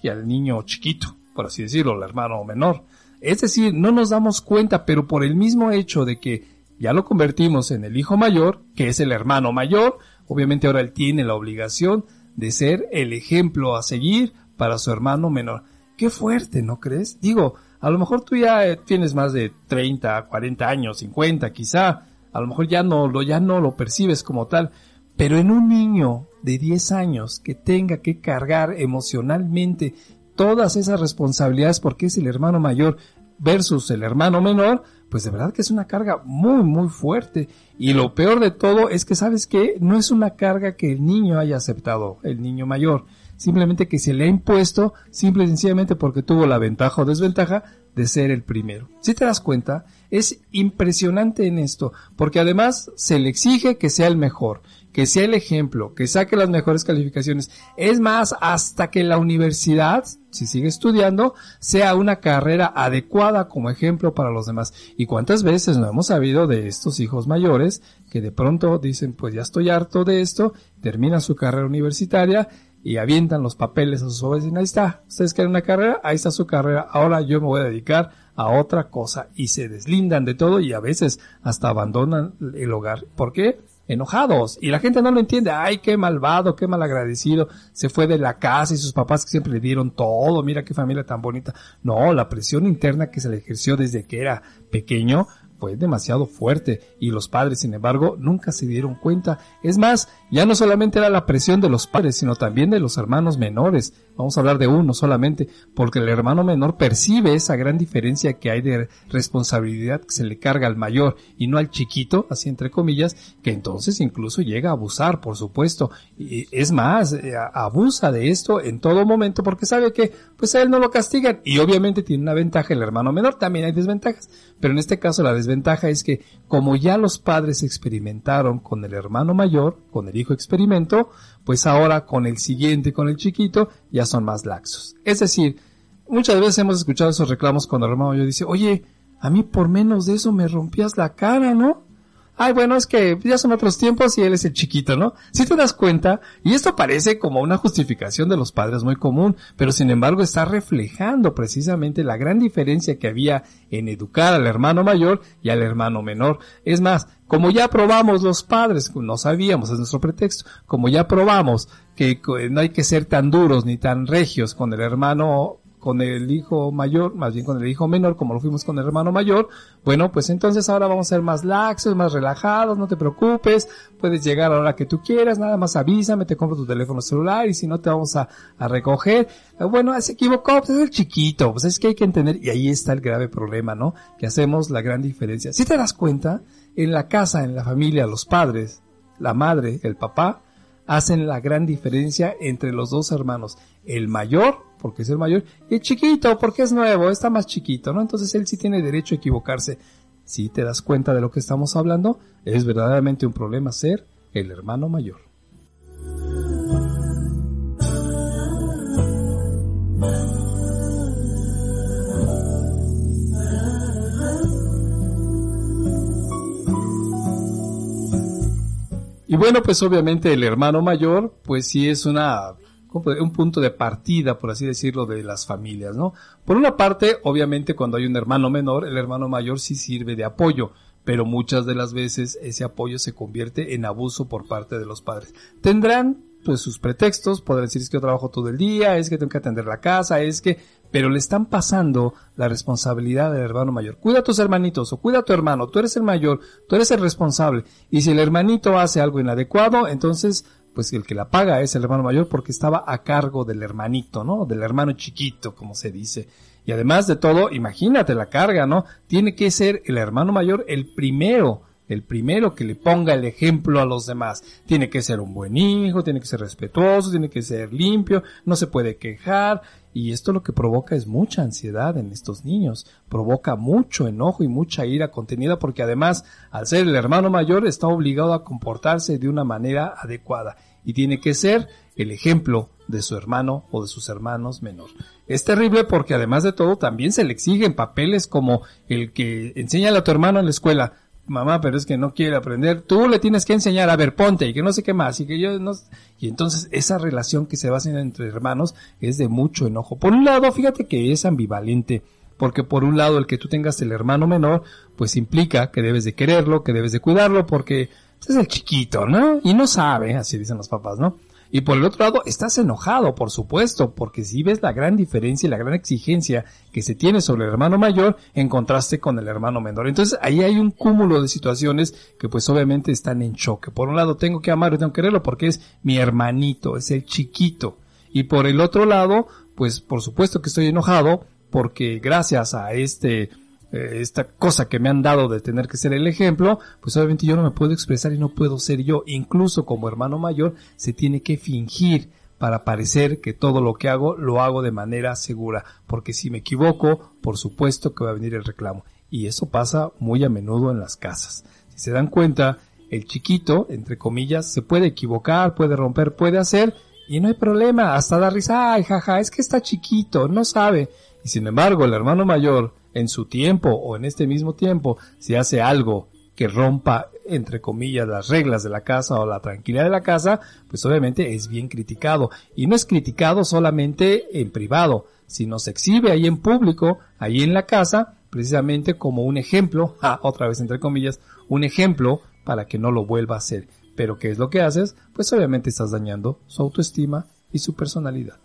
que al niño chiquito por así decirlo, el hermano menor. Es decir, no nos damos cuenta, pero por el mismo hecho de que ya lo convertimos en el hijo mayor, que es el hermano mayor, obviamente ahora él tiene la obligación de ser el ejemplo a seguir para su hermano menor. Qué fuerte, ¿no crees? Digo, a lo mejor tú ya eh, tienes más de 30, 40 años, 50 quizá, a lo mejor ya no lo, ya no lo percibes como tal, pero en un niño de 10 años que tenga que cargar emocionalmente todas esas responsabilidades porque es el hermano mayor versus el hermano menor, pues de verdad que es una carga muy, muy fuerte. Y lo peor de todo es que, ¿sabes qué? No es una carga que el niño haya aceptado, el niño mayor. Simplemente que se le ha impuesto, simple y sencillamente porque tuvo la ventaja o desventaja de ser el primero. Si te das cuenta, es impresionante en esto, porque además se le exige que sea el mejor, que sea el ejemplo, que saque las mejores calificaciones. Es más, hasta que la universidad, si sigue estudiando, sea una carrera adecuada como ejemplo para los demás. ¿Y cuántas veces no hemos sabido de estos hijos mayores que de pronto dicen, pues ya estoy harto de esto, terminan su carrera universitaria y avientan los papeles a sus jóvenes y ahí está, ustedes quieren una carrera, ahí está su carrera, ahora yo me voy a dedicar a otra cosa y se deslindan de todo y a veces hasta abandonan el hogar. ¿Por qué? Enojados. Y la gente no lo entiende. Ay, qué malvado, qué malagradecido. Se fue de la casa y sus papás que siempre le dieron todo. Mira qué familia tan bonita. No, la presión interna que se le ejerció desde que era pequeño fue demasiado fuerte y los padres, sin embargo, nunca se dieron cuenta. Es más, ya no solamente era la presión de los padres, sino también de los hermanos menores. Vamos a hablar de uno solamente, porque el hermano menor percibe esa gran diferencia que hay de responsabilidad que se le carga al mayor y no al chiquito, así entre comillas, que entonces incluso llega a abusar, por supuesto. Y es más, eh, abusa de esto en todo momento porque sabe que pues a él no lo castigan y obviamente tiene una ventaja el hermano menor, también hay desventajas, pero en este caso la desventaja es que como ya los padres experimentaron con el hermano mayor, con el hijo experimento, pues ahora con el siguiente, con el chiquito, ya son más laxos. Es decir, muchas veces hemos escuchado esos reclamos cuando hermano mayor dice, oye, a mí por menos de eso me rompías la cara, ¿no? Ay, bueno, es que ya son otros tiempos y él es el chiquito, ¿no? Si te das cuenta, y esto parece como una justificación de los padres muy común, pero sin embargo está reflejando precisamente la gran diferencia que había en educar al hermano mayor y al hermano menor. Es más, como ya probamos los padres, no sabíamos, es nuestro pretexto, como ya probamos que no hay que ser tan duros ni tan regios con el hermano con el hijo mayor, más bien con el hijo menor, como lo fuimos con el hermano mayor, bueno, pues entonces ahora vamos a ser más laxos, más relajados, no te preocupes, puedes llegar a la hora que tú quieras, nada más avísame, te compro tu teléfono celular y si no te vamos a, a recoger. Eh, Bueno, se equivocó, pues es el chiquito, pues es que hay que entender, y ahí está el grave problema, ¿no? Que hacemos la gran diferencia. Si te das cuenta, en la casa, en la familia, los padres, la madre, el papá, hacen la gran diferencia entre los dos hermanos. El mayor, porque es el mayor, y el chiquito, porque es nuevo, está más chiquito, ¿no? Entonces él sí tiene derecho a equivocarse. Si te das cuenta de lo que estamos hablando, es verdaderamente un problema ser el hermano mayor. Y bueno, pues obviamente el hermano mayor, pues sí es una un punto de partida, por así decirlo, de las familias, ¿no? Por una parte, obviamente, cuando hay un hermano menor, el hermano mayor sí sirve de apoyo, pero muchas de las veces ese apoyo se convierte en abuso por parte de los padres. Tendrán pues sus pretextos, podrán decir es que yo trabajo todo el día, es que tengo que atender la casa, es que, pero le están pasando la responsabilidad del hermano mayor. Cuida a tus hermanitos o cuida a tu hermano, tú eres el mayor, tú eres el responsable. Y si el hermanito hace algo inadecuado, entonces pues el que la paga es el hermano mayor porque estaba a cargo del hermanito, ¿no? Del hermano chiquito, como se dice. Y además de todo, imagínate la carga, ¿no? Tiene que ser el hermano mayor el primero, el primero que le ponga el ejemplo a los demás. Tiene que ser un buen hijo, tiene que ser respetuoso, tiene que ser limpio, no se puede quejar. Y esto lo que provoca es mucha ansiedad en estos niños, provoca mucho enojo y mucha ira contenida porque además, al ser el hermano mayor, está obligado a comportarse de una manera adecuada y tiene que ser el ejemplo de su hermano o de sus hermanos menor. Es terrible porque además de todo también se le exigen papeles como el que enseña a tu hermano en la escuela, mamá, pero es que no quiere aprender, tú le tienes que enseñar, a ver, ponte, y que no sé qué más, y que yo no... Y entonces esa relación que se va haciendo entre hermanos es de mucho enojo. Por un lado, fíjate que es ambivalente, porque por un lado el que tú tengas el hermano menor, pues implica que debes de quererlo, que debes de cuidarlo, porque es el chiquito, ¿no? Y no sabe, así dicen los papás, ¿no? Y por el otro lado, estás enojado, por supuesto, porque si ves la gran diferencia y la gran exigencia que se tiene sobre el hermano mayor en contraste con el hermano menor. Entonces ahí hay un cúmulo de situaciones que pues obviamente están en choque. Por un lado tengo que amarlo y tengo que quererlo porque es mi hermanito, es el chiquito. Y por el otro lado, pues por supuesto que estoy enojado porque gracias a este eh, esta cosa que me han dado de tener que ser el ejemplo, pues obviamente yo no me puedo expresar y no puedo ser yo. Incluso como hermano mayor se tiene que fingir para parecer que todo lo que hago lo hago de manera segura, porque si me equivoco, por supuesto que va a venir el reclamo. Y eso pasa muy a menudo en las casas. Si se dan cuenta, el chiquito, entre comillas, se puede equivocar, puede romper, puede hacer, y no hay problema, hasta da risa, ay, jaja, es que está chiquito, no sabe. Y sin embargo, el hermano mayor, en su tiempo o en este mismo tiempo, si hace algo que rompa, entre comillas, las reglas de la casa o la tranquilidad de la casa, pues obviamente es bien criticado. Y no es criticado solamente en privado, sino se exhibe ahí en público, ahí en la casa, precisamente como un ejemplo, *laughs* ah, otra vez entre comillas, un ejemplo para que no lo vuelva a hacer. Pero ¿qué es lo que haces? Pues obviamente estás dañando su autoestima y su personalidad.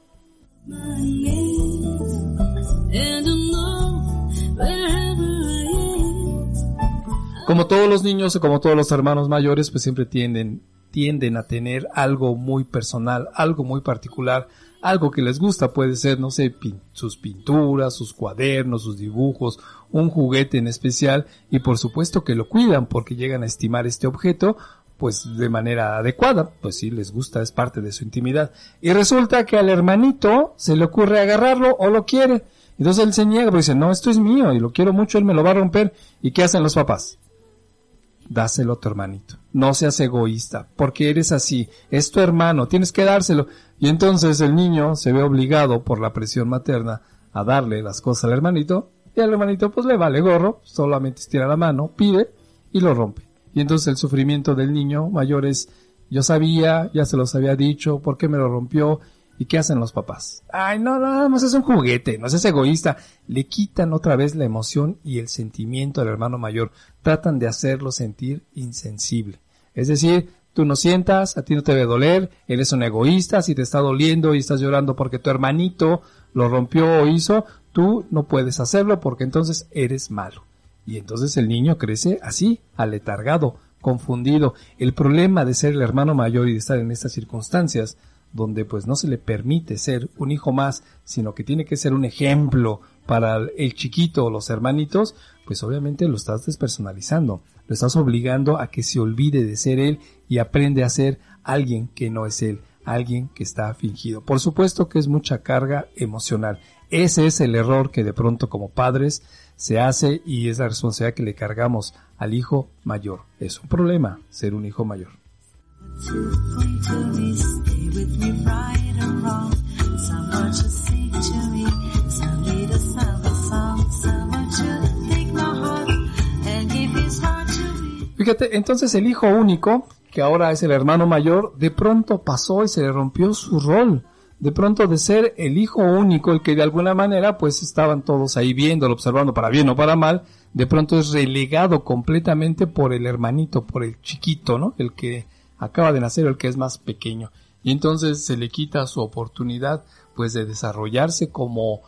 Como todos los niños o como todos los hermanos mayores, pues siempre tienden, tienden a tener algo muy personal, algo muy particular, algo que les gusta, puede ser, no sé, pin- sus pinturas, sus cuadernos, sus dibujos, un juguete en especial, y por supuesto que lo cuidan porque llegan a estimar este objeto, pues de manera adecuada, pues sí, les gusta, es parte de su intimidad. Y resulta que al hermanito se le ocurre agarrarlo o lo quiere. Entonces él se niega, pero dice, no, esto es mío y lo quiero mucho, él me lo va a romper. ¿Y qué hacen los papás? Dáselo a tu hermanito. No seas egoísta, porque eres así. Es tu hermano, tienes que dárselo. Y entonces el niño se ve obligado por la presión materna a darle las cosas al hermanito, y al hermanito pues le vale gorro, solamente estira la mano, pide y lo rompe. Y entonces el sufrimiento del niño mayor es, yo sabía, ya se los había dicho, ¿por qué me lo rompió? ¿Y qué hacen los papás? Ay, no, nada más es un juguete, no seas egoísta. Le quitan otra vez la emoción y el sentimiento al hermano mayor. Tratan de hacerlo sentir insensible. Es decir, tú no sientas, a ti no te debe doler, eres un egoísta, si te está doliendo y estás llorando porque tu hermanito lo rompió o hizo, tú no puedes hacerlo porque entonces eres malo. Y entonces el niño crece así, aletargado, confundido. El problema de ser el hermano mayor y de estar en estas circunstancias donde pues no se le permite ser un hijo más, sino que tiene que ser un ejemplo para el chiquito o los hermanitos, pues obviamente lo estás despersonalizando, lo estás obligando a que se olvide de ser él y aprende a ser alguien que no es él, alguien que está fingido. Por supuesto que es mucha carga emocional. Ese es el error que de pronto como padres se hace y es la responsabilidad que le cargamos al hijo mayor. Es un problema ser un hijo mayor. Fíjate, entonces el hijo único, que ahora es el hermano mayor, de pronto pasó y se le rompió su rol. De pronto de ser el hijo único, el que de alguna manera pues estaban todos ahí viéndolo, observando para bien o para mal, de pronto es relegado completamente por el hermanito, por el chiquito, ¿no? El que acaba de nacer, el que es más pequeño. Y entonces se le quita su oportunidad pues de desarrollarse como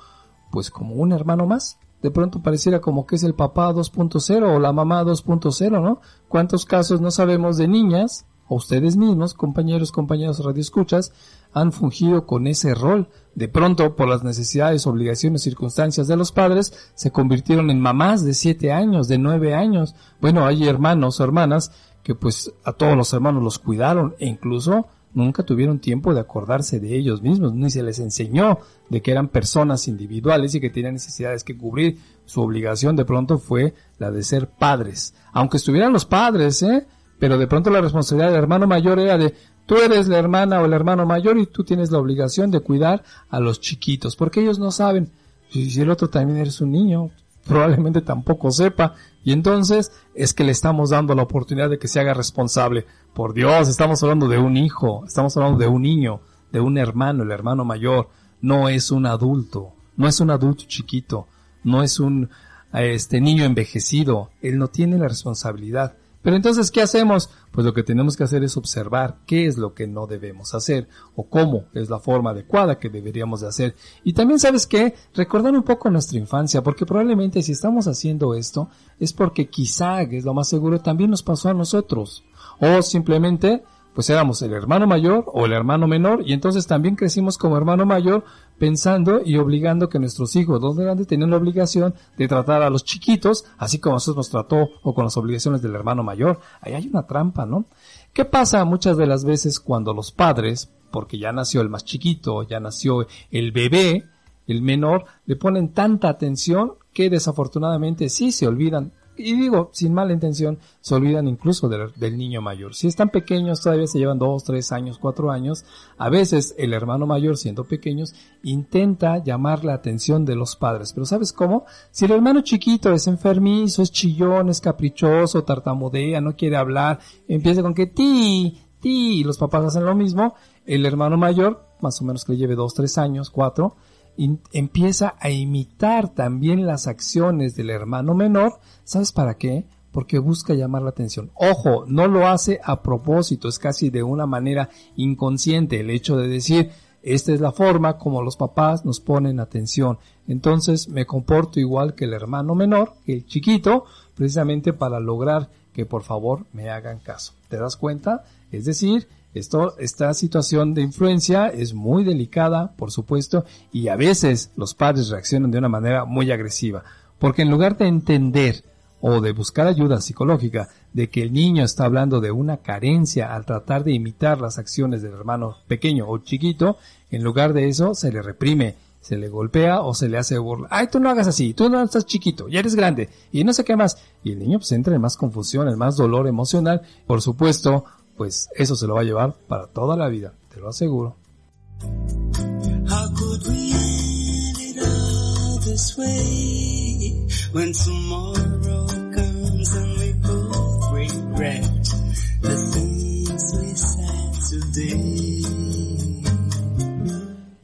pues como un hermano más. De pronto pareciera como que es el papá 2.0 o la mamá 2.0, ¿no? ¿Cuántos casos no sabemos de niñas, o ustedes mismos, compañeros, compañeros radioescuchas, han fungido con ese rol? De pronto, por las necesidades, obligaciones, circunstancias de los padres, se convirtieron en mamás de 7 años, de 9 años. Bueno, hay hermanos hermanas que pues a todos los hermanos los cuidaron e incluso nunca tuvieron tiempo de acordarse de ellos mismos, ni se les enseñó de que eran personas individuales y que tenían necesidades que cubrir. Su obligación de pronto fue la de ser padres, aunque estuvieran los padres, ¿eh? Pero de pronto la responsabilidad del hermano mayor era de tú eres la hermana o el hermano mayor y tú tienes la obligación de cuidar a los chiquitos, porque ellos no saben. Si el otro también eres un niño, probablemente tampoco sepa. Y entonces es que le estamos dando la oportunidad de que se haga responsable. Por Dios, estamos hablando de un hijo, estamos hablando de un niño, de un hermano, el hermano mayor. No es un adulto, no es un adulto chiquito, no es un este niño envejecido. Él no tiene la responsabilidad. Pero entonces, ¿qué hacemos? Pues lo que tenemos que hacer es observar qué es lo que no debemos hacer o cómo es la forma adecuada que deberíamos de hacer. Y también, ¿sabes qué? Recordar un poco nuestra infancia, porque probablemente si estamos haciendo esto es porque quizá, es lo más seguro, también nos pasó a nosotros. O simplemente pues éramos el hermano mayor o el hermano menor y entonces también crecimos como hermano mayor pensando y obligando que nuestros hijos dos grandes tenían la obligación de tratar a los chiquitos así como nosotros nos trató o con las obligaciones del hermano mayor. Ahí hay una trampa, ¿no? ¿Qué pasa muchas de las veces cuando los padres, porque ya nació el más chiquito, ya nació el bebé, el menor, le ponen tanta atención que desafortunadamente sí se olvidan y digo, sin mala intención, se olvidan incluso del, niño mayor. Si están pequeños, todavía se llevan dos, tres años, cuatro años, a veces el hermano mayor, siendo pequeños, intenta llamar la atención de los padres. Pero ¿sabes cómo? Si el hermano chiquito es enfermizo, es chillón, es caprichoso, tartamudea, no quiere hablar, empieza con que ti, ti, y los papás hacen lo mismo, el hermano mayor, más o menos que le lleve dos, tres años, cuatro, empieza a imitar también las acciones del hermano menor. ¿Sabes para qué? Porque busca llamar la atención. Ojo, no lo hace a propósito, es casi de una manera inconsciente el hecho de decir, esta es la forma como los papás nos ponen atención. Entonces me comporto igual que el hermano menor, que el chiquito, precisamente para lograr que por favor me hagan caso. ¿Te das cuenta? Es decir, esto, esta situación de influencia es muy delicada, por supuesto, y a veces los padres reaccionan de una manera muy agresiva, porque en lugar de entender o de buscar ayuda psicológica de que el niño está hablando de una carencia al tratar de imitar las acciones del hermano pequeño o chiquito, en lugar de eso se le reprime, se le golpea o se le hace burla. Ay, tú no hagas así, tú no estás chiquito, ya eres grande y no sé qué más. Y el niño pues entra en más confusión, en más dolor emocional. Por supuesto, pues eso se lo va a llevar para toda la vida, te lo aseguro.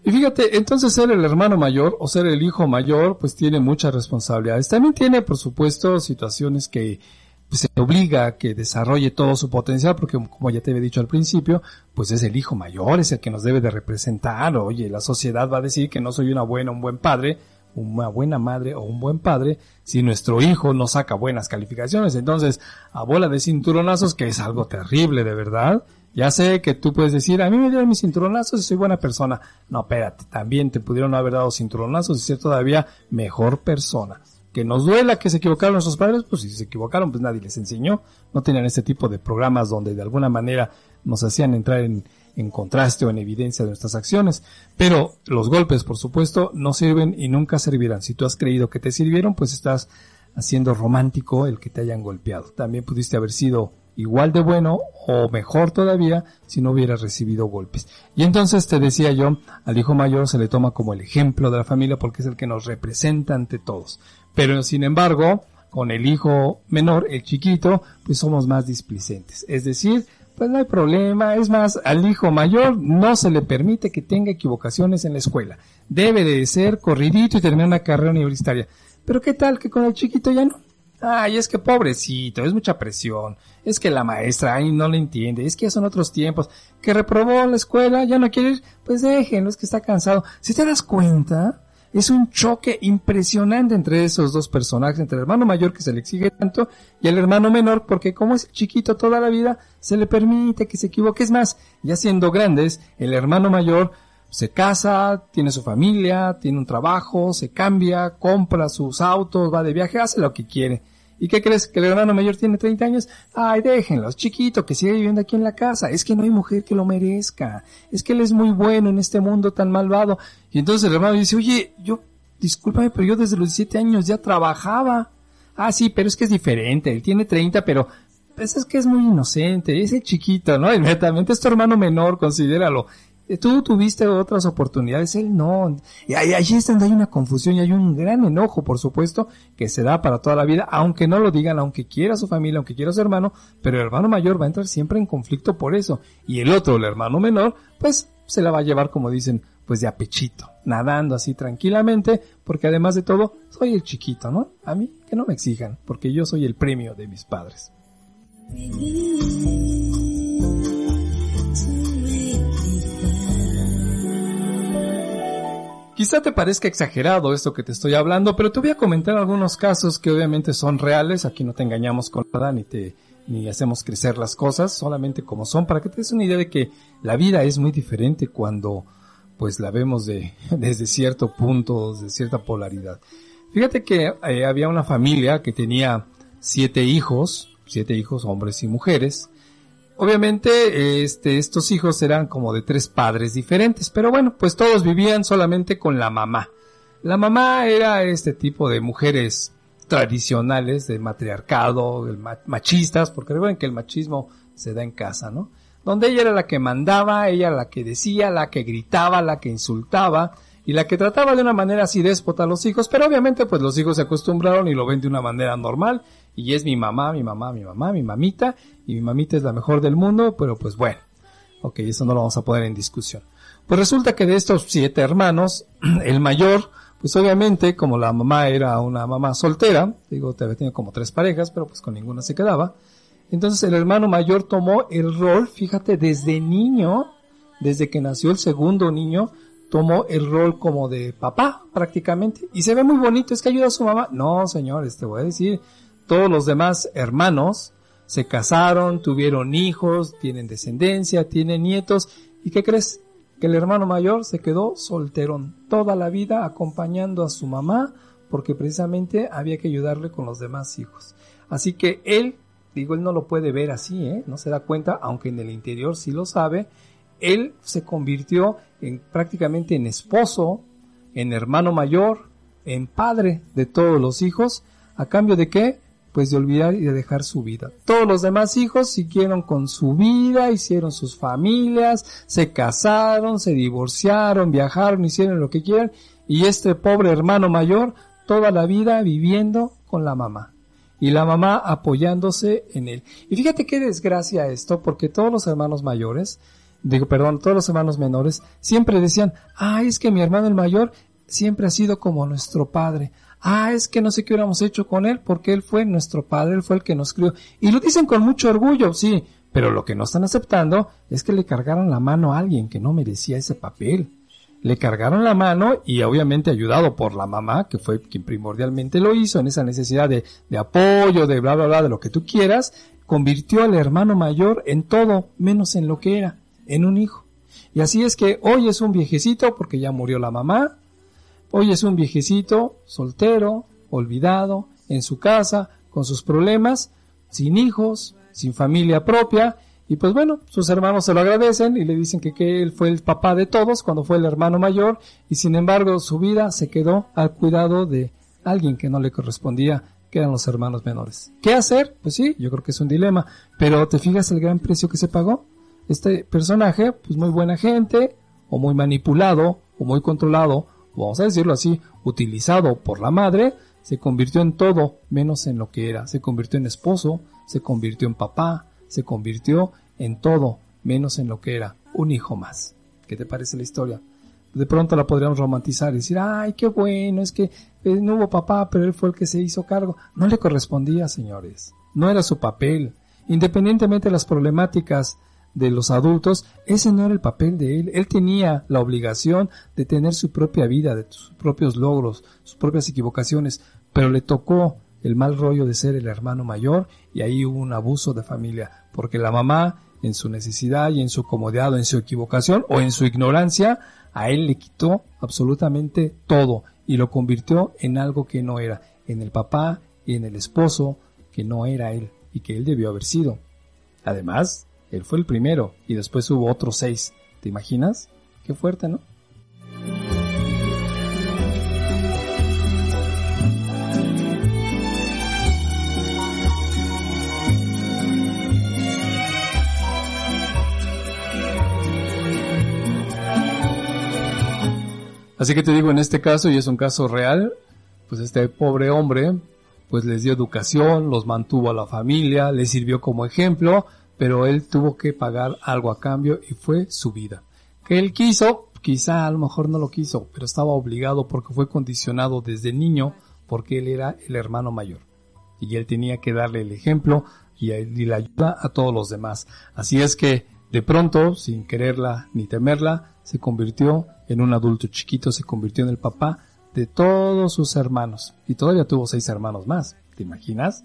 Y fíjate, entonces ser el hermano mayor o ser el hijo mayor, pues tiene muchas responsabilidades. También tiene, por supuesto, situaciones que pues, se obliga a que desarrolle todo su potencial, porque como ya te había dicho al principio, pues es el hijo mayor, es el que nos debe de representar. Oye, la sociedad va a decir que no soy una buena, un buen padre, una buena madre o un buen padre si nuestro hijo no saca buenas calificaciones. Entonces, a bola de cinturonazos, que es algo terrible, de verdad. Ya sé que tú puedes decir, a mí me dieron mis cinturonazos y soy buena persona. No, espérate, también te pudieron haber dado cinturonazos y ser todavía mejor persona que nos duela que se equivocaron nuestros padres, pues si se equivocaron, pues nadie les enseñó. No tenían este tipo de programas donde de alguna manera nos hacían entrar en, en contraste o en evidencia de nuestras acciones. Pero los golpes, por supuesto, no sirven y nunca servirán. Si tú has creído que te sirvieron, pues estás haciendo romántico el que te hayan golpeado. También pudiste haber sido igual de bueno o mejor todavía si no hubieras recibido golpes. Y entonces te decía yo, al hijo mayor se le toma como el ejemplo de la familia porque es el que nos representa ante todos. Pero sin embargo, con el hijo menor, el chiquito, pues somos más displicentes. Es decir, pues no hay problema. Es más, al hijo mayor no se le permite que tenga equivocaciones en la escuela. Debe de ser corridito y terminar una carrera universitaria. Pero qué tal que con el chiquito ya no. Ay, es que pobrecito, es mucha presión. Es que la maestra, ay, no le entiende. Es que ya son otros tiempos. Que reprobó la escuela, ya no quiere ir, pues déjenlo, es que está cansado. Si te das cuenta, es un choque impresionante entre esos dos personajes, entre el hermano mayor que se le exige tanto y el hermano menor, porque como es chiquito toda la vida, se le permite que se equivoque. Es más, ya siendo grandes, el hermano mayor se casa, tiene su familia, tiene un trabajo, se cambia, compra sus autos, va de viaje, hace lo que quiere. ¿Y qué crees? ¿Que el hermano mayor tiene 30 años? Ay, déjenlo, es chiquito, que sigue viviendo aquí en la casa. Es que no hay mujer que lo merezca. Es que él es muy bueno en este mundo tan malvado. Y entonces el hermano dice, oye, yo, discúlpame, pero yo desde los 17 años ya trabajaba. Ah, sí, pero es que es diferente. Él tiene 30, pero pues es que es muy inocente, es el chiquito, ¿no? *laughs* Inmediatamente es tu hermano menor, considéralo. Tú tuviste otras oportunidades, él no. Y allí es donde hay una confusión y hay un gran enojo, por supuesto, que se da para toda la vida, aunque no lo digan, aunque quiera su familia, aunque quiera su hermano, pero el hermano mayor va a entrar siempre en conflicto por eso. Y el otro, el hermano menor, pues se la va a llevar, como dicen, pues de apechito, nadando así tranquilamente, porque además de todo, soy el chiquito, ¿no? A mí, que no me exijan, porque yo soy el premio de mis padres. Quizá te parezca exagerado esto que te estoy hablando, pero te voy a comentar algunos casos que obviamente son reales. Aquí no te engañamos con nada ni te ni hacemos crecer las cosas, solamente como son, para que te des una idea de que la vida es muy diferente cuando pues la vemos de, *laughs* desde cierto punto, desde cierta polaridad. Fíjate que eh, había una familia que tenía siete hijos, siete hijos, hombres y mujeres. Obviamente, este, estos hijos eran como de tres padres diferentes, pero bueno, pues todos vivían solamente con la mamá. La mamá era este tipo de mujeres tradicionales, de matriarcado, de ma- machistas, porque recuerden que el machismo se da en casa, ¿no? Donde ella era la que mandaba, ella la que decía, la que gritaba, la que insultaba, y la que trataba de una manera así déspota a los hijos, pero obviamente pues los hijos se acostumbraron y lo ven de una manera normal, y es mi mamá, mi mamá, mi mamá, mi mamita, y mi mamita es la mejor del mundo, pero pues bueno, ok, eso no lo vamos a poner en discusión. Pues resulta que de estos siete hermanos, *clears throat* el mayor, pues obviamente como la mamá era una mamá soltera, digo, te había tenido como tres parejas, pero pues con ninguna se quedaba, entonces el hermano mayor tomó el rol, fíjate, desde niño, desde que nació el segundo niño, tomó el rol como de papá prácticamente. Y se ve muy bonito, es que ayuda a su mamá. No, señores, te voy a decir, todos los demás hermanos se casaron, tuvieron hijos, tienen descendencia, tienen nietos. ¿Y qué crees? Que el hermano mayor se quedó solterón toda la vida acompañando a su mamá porque precisamente había que ayudarle con los demás hijos. Así que él, digo, él no lo puede ver así, ¿eh? No se da cuenta, aunque en el interior sí lo sabe. Él se convirtió en prácticamente en esposo, en hermano mayor, en padre de todos los hijos, a cambio de qué? Pues de olvidar y de dejar su vida. Todos los demás hijos siguieron con su vida, hicieron sus familias, se casaron, se divorciaron, viajaron, hicieron lo que quieran, y este pobre hermano mayor toda la vida viviendo con la mamá y la mamá apoyándose en él. Y fíjate qué desgracia esto, porque todos los hermanos mayores, digo, perdón, todos los hermanos menores siempre decían, ah, es que mi hermano el mayor siempre ha sido como nuestro padre. Ah, es que no sé qué hubiéramos hecho con él porque él fue nuestro padre, él fue el que nos crió. Y lo dicen con mucho orgullo, sí, pero lo que no están aceptando es que le cargaron la mano a alguien que no merecía ese papel. Le cargaron la mano y obviamente ayudado por la mamá, que fue quien primordialmente lo hizo en esa necesidad de, de apoyo, de bla, bla, bla, de lo que tú quieras, convirtió al hermano mayor en todo menos en lo que era, en un hijo. Y así es que hoy es un viejecito porque ya murió la mamá, hoy es un viejecito soltero, olvidado, en su casa, con sus problemas, sin hijos, sin familia propia, y pues bueno, sus hermanos se lo agradecen y le dicen que, él fue el papá de todos cuando fue el hermano mayor y sin embargo su vida se quedó al cuidado de alguien que no le correspondía, que eran los hermanos menores. ¿Qué hacer? Pues sí, yo creo que es un dilema, pero ¿te fijas el gran precio que se pagó? Este personaje, pues muy buena gente, o muy manipulado, o muy controlado, o vamos a decirlo así, utilizado por la madre, se convirtió en todo menos en lo que era. Se convirtió en esposo, se convirtió en papá, se convirtió en todo menos en lo que era, un hijo más. ¿Qué te parece la historia? De pronto la podríamos romantizar y decir, ay, qué bueno, es que eh, no hubo papá, pero él fue el que se hizo cargo. No le correspondía, señores. No era su papel. Independientemente de las problemáticas de los adultos, ese no era el papel de él. Él tenía la obligación de tener su propia vida, de sus propios logros, sus propias equivocaciones, pero le tocó el mal rollo de ser el hermano mayor y ahí hubo un abuso de familia, porque la mamá, en su necesidad y en su comodidad o en su equivocación o en su ignorancia, a él le quitó absolutamente todo y lo convirtió en algo que no era, en el papá y en el esposo que no era él y que él debió haber sido. Además, él fue el primero y después hubo otros seis. ¿Te imaginas? Qué fuerte, ¿no? Así que te digo, en este caso, y es un caso real, pues este pobre hombre, pues les dio educación, los mantuvo a la familia, les sirvió como ejemplo, pero él tuvo que pagar algo a cambio y fue su vida. Que él quiso, quizá a lo mejor no lo quiso, pero estaba obligado porque fue condicionado desde niño porque él era el hermano mayor. Y él tenía que darle el ejemplo y, le ayuda a todos los demás. Así es que de pronto, sin quererla ni temerla, se convirtió en un adulto chiquito, se convirtió en el papá de todos sus hermanos. Y todavía tuvo seis hermanos más. ¿Te imaginas?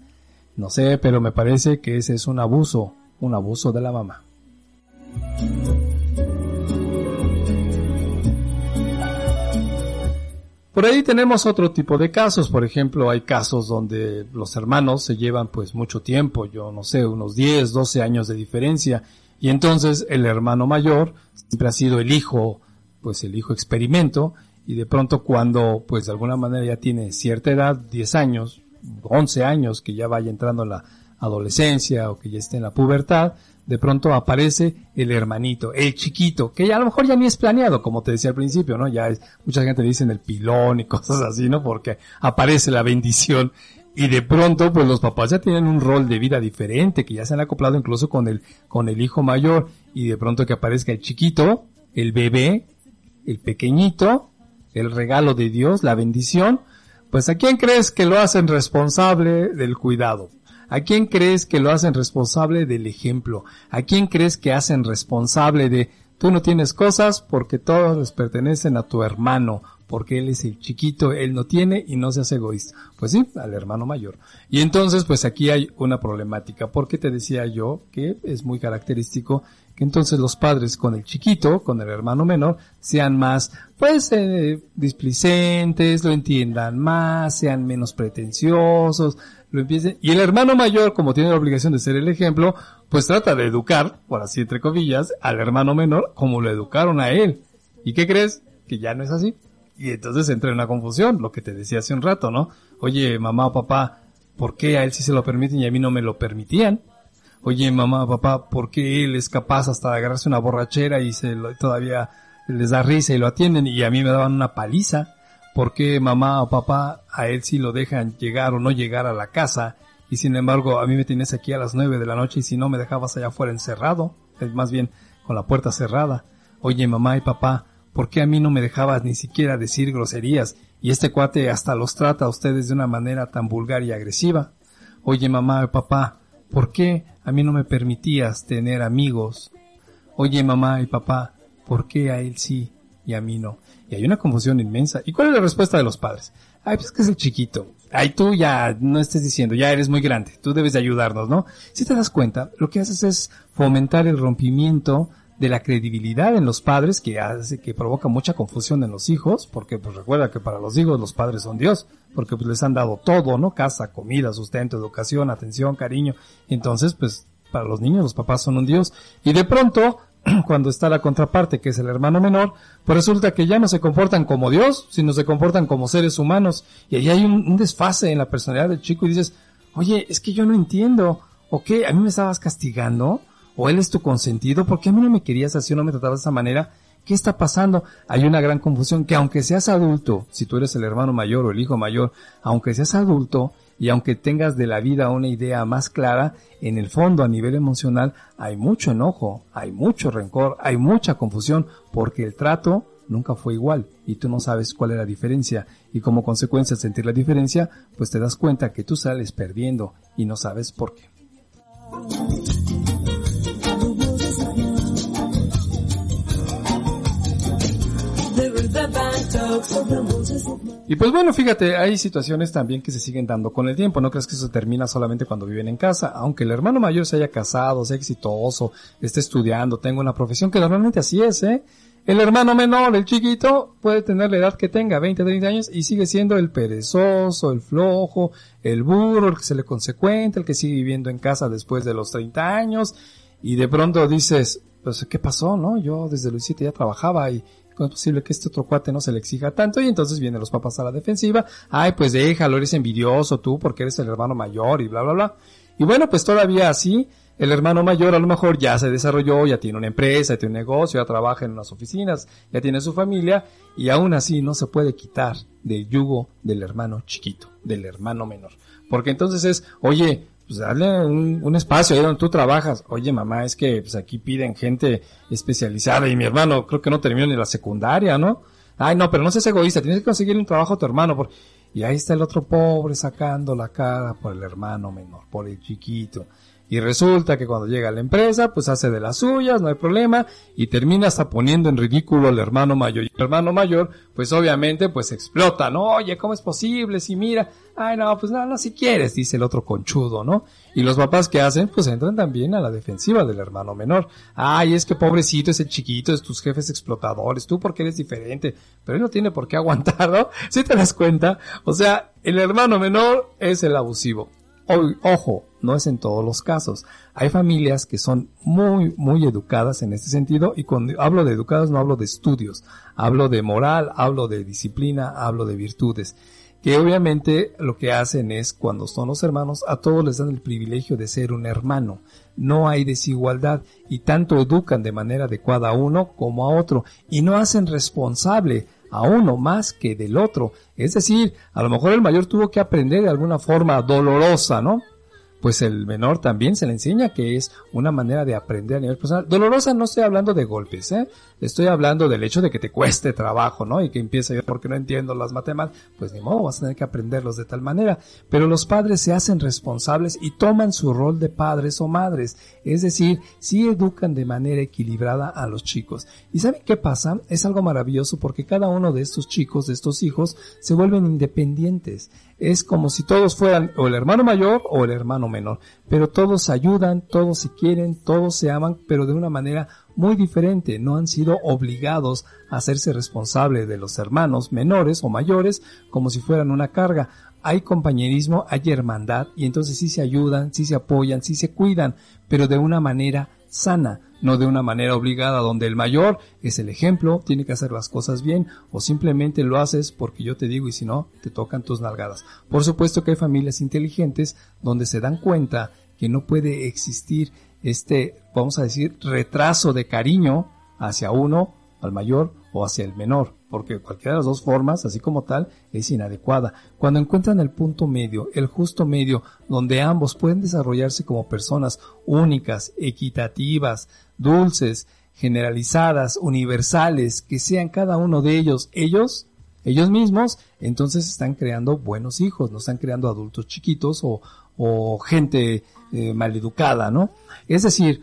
No sé, pero me parece que ese es un abuso, un abuso de la mamá. Por ahí tenemos otro tipo de casos, por ejemplo, hay casos donde los hermanos se llevan pues mucho tiempo, yo no sé, unos 10, 12 años de diferencia, y entonces el hermano mayor siempre ha sido el hijo, pues el hijo experimento, y de pronto cuando pues de alguna manera ya tiene cierta edad, 10 años, 11 años, que ya vaya entrando en la adolescencia o que ya esté en la pubertad, de pronto aparece el hermanito, el chiquito, que ya a lo mejor ya ni es planeado, como te decía al principio, ¿no? Ya es, mucha gente le dicen el pilón y *laughs* cosas así, ¿no? Porque aparece la bendición y de pronto pues los papás ya tienen un rol de vida diferente, que ya se han acoplado incluso con el, con el hijo mayor y de pronto que aparezca el chiquito, el bebé, el pequeñito, el regalo de Dios, la bendición, pues ¿a quién crees que lo hacen responsable del cuidado? ¿A quién crees que lo hacen responsable del ejemplo? ¿A quién crees que hacen responsable de tú no tienes cosas porque todos les pertenecen a tu hermano? Porque él es el chiquito, él no tiene y no se hace egoísta. Pues sí, al hermano mayor. Y entonces, pues aquí hay una problemática, porque te decía yo que es muy característico que entonces los padres con el chiquito, con el hermano menor, sean más, pues, eh, displicentes, lo entiendan más, sean menos pretenciosos, lo y el hermano mayor, como tiene la obligación de ser el ejemplo, pues trata de educar, por así entre comillas, al hermano menor como lo educaron a él. ¿Y qué crees? Que ya no es así. Y entonces entra en una confusión, lo que te decía hace un rato, ¿no? Oye, mamá o papá, ¿por qué a él sí se lo permiten y a mí no me lo permitían? Oye, mamá, papá, ¿por qué él es capaz hasta de agarrarse una borrachera y se lo, todavía les da risa y lo atienden y a mí me daban una paliza? ¿Por qué mamá o papá a él sí lo dejan llegar o no llegar a la casa y sin embargo a mí me tienes aquí a las nueve de la noche y si no me dejabas allá afuera encerrado? Más bien con la puerta cerrada. Oye, mamá y papá, ¿por qué a mí no me dejabas ni siquiera decir groserías y este cuate hasta los trata a ustedes de una manera tan vulgar y agresiva? Oye, mamá y papá, ¿por qué a mí no me permitías tener amigos? Oye, mamá y papá, ¿por qué a él sí y a mí no? Y hay una confusión inmensa. ¿Y cuál es la respuesta de los padres? Ay, pues que es el chiquito. Ay, tú ya no estés diciendo, ya eres muy grande, tú debes de ayudarnos, ¿no? Si te das cuenta, lo que haces es fomentar el rompimiento de la credibilidad en los padres que hace que provoca mucha confusión en los hijos, porque pues recuerda que para los hijos los padres son Dios, porque pues les han dado todo, ¿no? Casa, comida, sustento, educación, atención, cariño. Entonces, pues para los niños los papás son un Dios. Y de pronto, *clears throat* cuando está la contraparte, que es el hermano menor, pues resulta que ya no se comportan como Dios, sino se comportan como seres humanos. Y ahí hay un, desfase en la personalidad del chico y dices, oye, es que yo no entiendo, ¿o qué? ¿A mí me estabas castigando? ¿O él es tu consentido? ¿Por qué a mí no me querías así no me tratabas de esa manera? ¿Qué está pasando? Hay una gran confusión que aunque seas adulto, si tú eres el hermano mayor o el hijo mayor, aunque seas adulto y aunque tengas de la vida una idea más clara, en el fondo a nivel emocional hay mucho enojo, hay mucho rencor, hay mucha confusión porque el trato nunca fue igual y tú no sabes cuál es la diferencia y como consecuencia de sentir la diferencia, pues te das cuenta que tú sales perdiendo y no sabes por qué. Y pues bueno, fíjate, hay situaciones también que se siguen dando con el tiempo. No crees que eso termina solamente cuando viven en casa. Aunque el hermano mayor se haya casado, sea exitoso, esté estudiando, tenga una profesión, que normalmente así es, ¿eh? El hermano menor, el chiquito, puede tener la edad que tenga, 20, 30 años, y sigue siendo el perezoso, el flojo, el burro, el que se le consecuente, el que sigue viviendo en casa después de los 30 años, y de pronto dices, pues, ¿qué pasó, no? Yo desde los 17 ya trabajaba y, ¿Cómo es posible que este otro cuate no se le exija tanto? Y entonces vienen los papás a la defensiva. Ay, pues déjalo, eres envidioso tú porque eres el hermano mayor y bla, bla, bla. Y bueno, pues todavía así, el hermano mayor a lo mejor ya se desarrolló, ya tiene una empresa, ya tiene un negocio, ya trabaja en unas oficinas, ya tiene su familia y aún así no se puede quitar del yugo del hermano chiquito, del hermano menor. Porque entonces es, oye, pues dale un, un, espacio ahí donde tú trabajas. Oye, mamá, es que pues aquí piden gente especializada y mi hermano creo que no terminó ni la secundaria, ¿no? Ay, no, pero no seas egoísta, tienes que conseguir un trabajo a tu hermano. Por... Y ahí está el otro pobre sacando la cara por el hermano menor, por el chiquito. Y resulta que cuando llega a la empresa, pues hace de las suyas, no hay problema, y termina hasta poniendo en ridículo al hermano mayor. Y el hermano mayor, pues obviamente, pues explota, ¿no? Oye, ¿cómo es posible? Si mira, ay no, pues no, no, si quieres, dice el otro conchudo, ¿no? Y los papás que hacen, pues entran también a la defensiva del hermano menor. Ay, es que pobrecito es el chiquito, es tus jefes explotadores, tú porque eres diferente, pero él no tiene por qué *laughs* aguantar, ¿no? Si te das cuenta, o sea, el hermano menor es el abusivo. Ojo, no es en todos los casos. Hay familias que son muy, muy educadas en este sentido y cuando hablo de educadas no hablo de estudios, hablo de moral, hablo de disciplina, hablo de virtudes que obviamente lo que hacen es cuando son los hermanos a todos les dan el privilegio de ser un hermano. No hay desigualdad y tanto educan de manera adecuada a uno como a otro y no hacen responsable a uno más que del otro. Es decir, a lo mejor el mayor tuvo que aprender de alguna forma dolorosa, ¿no? Pues el menor también se le enseña que es una manera de aprender a nivel personal. Dolorosa no estoy hablando de golpes, ¿eh? Estoy hablando del hecho de que te cueste trabajo, ¿no? Y que empiece yo porque no entiendo las matemáticas. Pues ni modo, vas a tener que aprenderlos de tal manera. Pero los padres se hacen responsables y toman su rol de padres o madres. Es decir, sí educan de manera equilibrada a los chicos. ¿Y saben qué pasa? Es algo maravilloso porque cada uno de estos chicos, de estos hijos, se vuelven independientes. Es como si todos fueran o el hermano mayor o el hermano menor. Pero todos ayudan, todos se quieren, todos se aman, pero de una manera muy diferente. No han sido obligados a hacerse responsable de los hermanos menores o mayores como si fueran una carga. Hay compañerismo, hay hermandad y entonces sí se ayudan, sí se apoyan, sí se cuidan, pero de una manera sana, no de una manera obligada donde el mayor es el ejemplo, tiene que hacer las cosas bien o simplemente lo haces porque yo te digo y si no, te tocan tus nalgadas. Por supuesto que hay familias inteligentes donde se dan cuenta que no puede existir este, vamos a decir, retraso de cariño hacia uno, al mayor o hacia el menor, porque cualquiera de las dos formas, así como tal, es inadecuada. Cuando encuentran el punto medio, el justo medio, donde ambos pueden desarrollarse como personas únicas, equitativas, dulces, generalizadas, universales, que sean cada uno de ellos ellos, ellos mismos, entonces están creando buenos hijos, no están creando adultos chiquitos o, o gente eh, maleducada, ¿no? Es decir,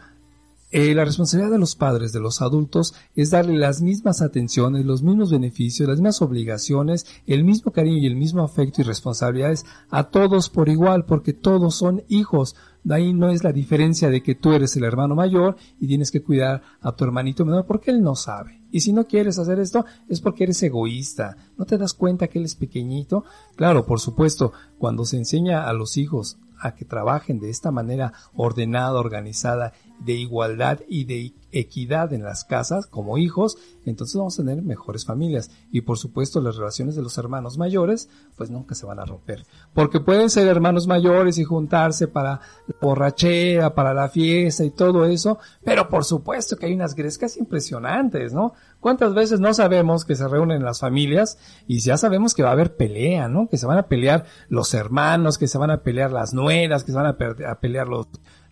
eh, la responsabilidad de los padres, de los adultos, es darle las mismas atenciones, los mismos beneficios, las mismas obligaciones, el mismo cariño y el mismo afecto y responsabilidades a todos por igual, porque todos son hijos. De ahí no es la diferencia de que tú eres el hermano mayor y tienes que cuidar a tu hermanito menor porque él no sabe. Y si no quieres hacer esto es porque eres egoísta. ¿No te das cuenta que él es pequeñito? Claro, por supuesto, cuando se enseña a los hijos a que trabajen de esta manera ordenada, organizada, de igualdad y de equidad en las casas como hijos, entonces vamos a tener mejores familias. Y por supuesto las relaciones de los hermanos mayores, pues nunca se van a romper. Porque pueden ser hermanos mayores y juntarse para la borrachera, para la fiesta y todo eso, pero por supuesto que hay unas grescas impresionantes, ¿no? ¿Cuántas veces no sabemos que se reúnen las familias y ya sabemos que va a haber pelea, ¿no? Que se van a pelear los hermanos, que se van a pelear las nueras, que se van a, a pelear los,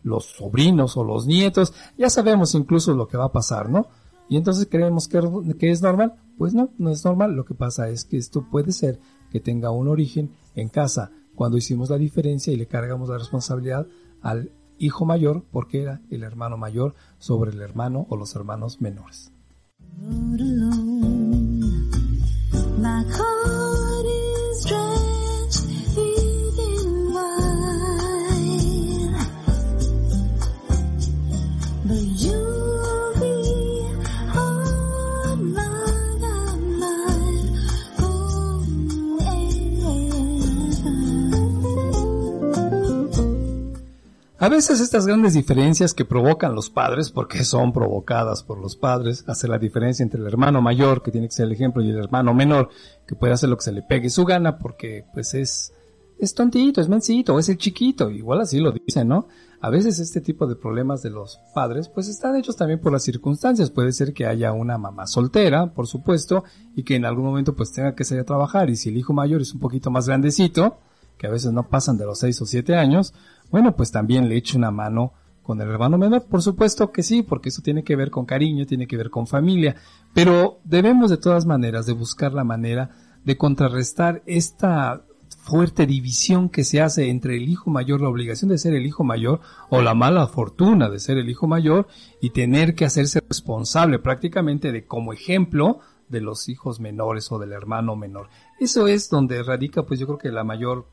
los sobrinos o los nietos, ya sabemos incluso lo que va a pasar, ¿no? Y entonces creemos que, que es normal. Pues no, no es normal. Lo que pasa es que esto puede ser que tenga un origen en casa, cuando hicimos la diferencia y le cargamos la responsabilidad al hijo mayor, porque era el hermano mayor, sobre el hermano o los hermanos menores. A veces estas grandes diferencias que provocan los padres, porque son provocadas por los padres, hacer la diferencia entre el hermano mayor, que tiene que ser el ejemplo, y el hermano menor, que puede hacer lo que se le pegue su gana, porque pues es, es tontito, es mencito, es el chiquito, igual así lo dicen, ¿no? A veces este tipo de problemas de los padres, pues están hechos también por las circunstancias. Puede ser que haya una mamá soltera, por supuesto, y que en algún momento pues tenga que salir a trabajar, y si el hijo mayor es un poquito más grandecito, que a veces no pasan de los 6 o 7 años, bueno, pues también le eche una mano con el hermano menor. Por supuesto que sí, porque eso tiene que ver con cariño, tiene que ver con familia, pero debemos de todas maneras de buscar la manera de contrarrestar esta fuerte división que se hace entre el hijo mayor, la obligación de ser el hijo mayor o la mala fortuna de ser el hijo mayor y tener que hacerse responsable prácticamente de como ejemplo de los hijos menores o del hermano menor. Eso es donde radica pues yo creo que la mayor,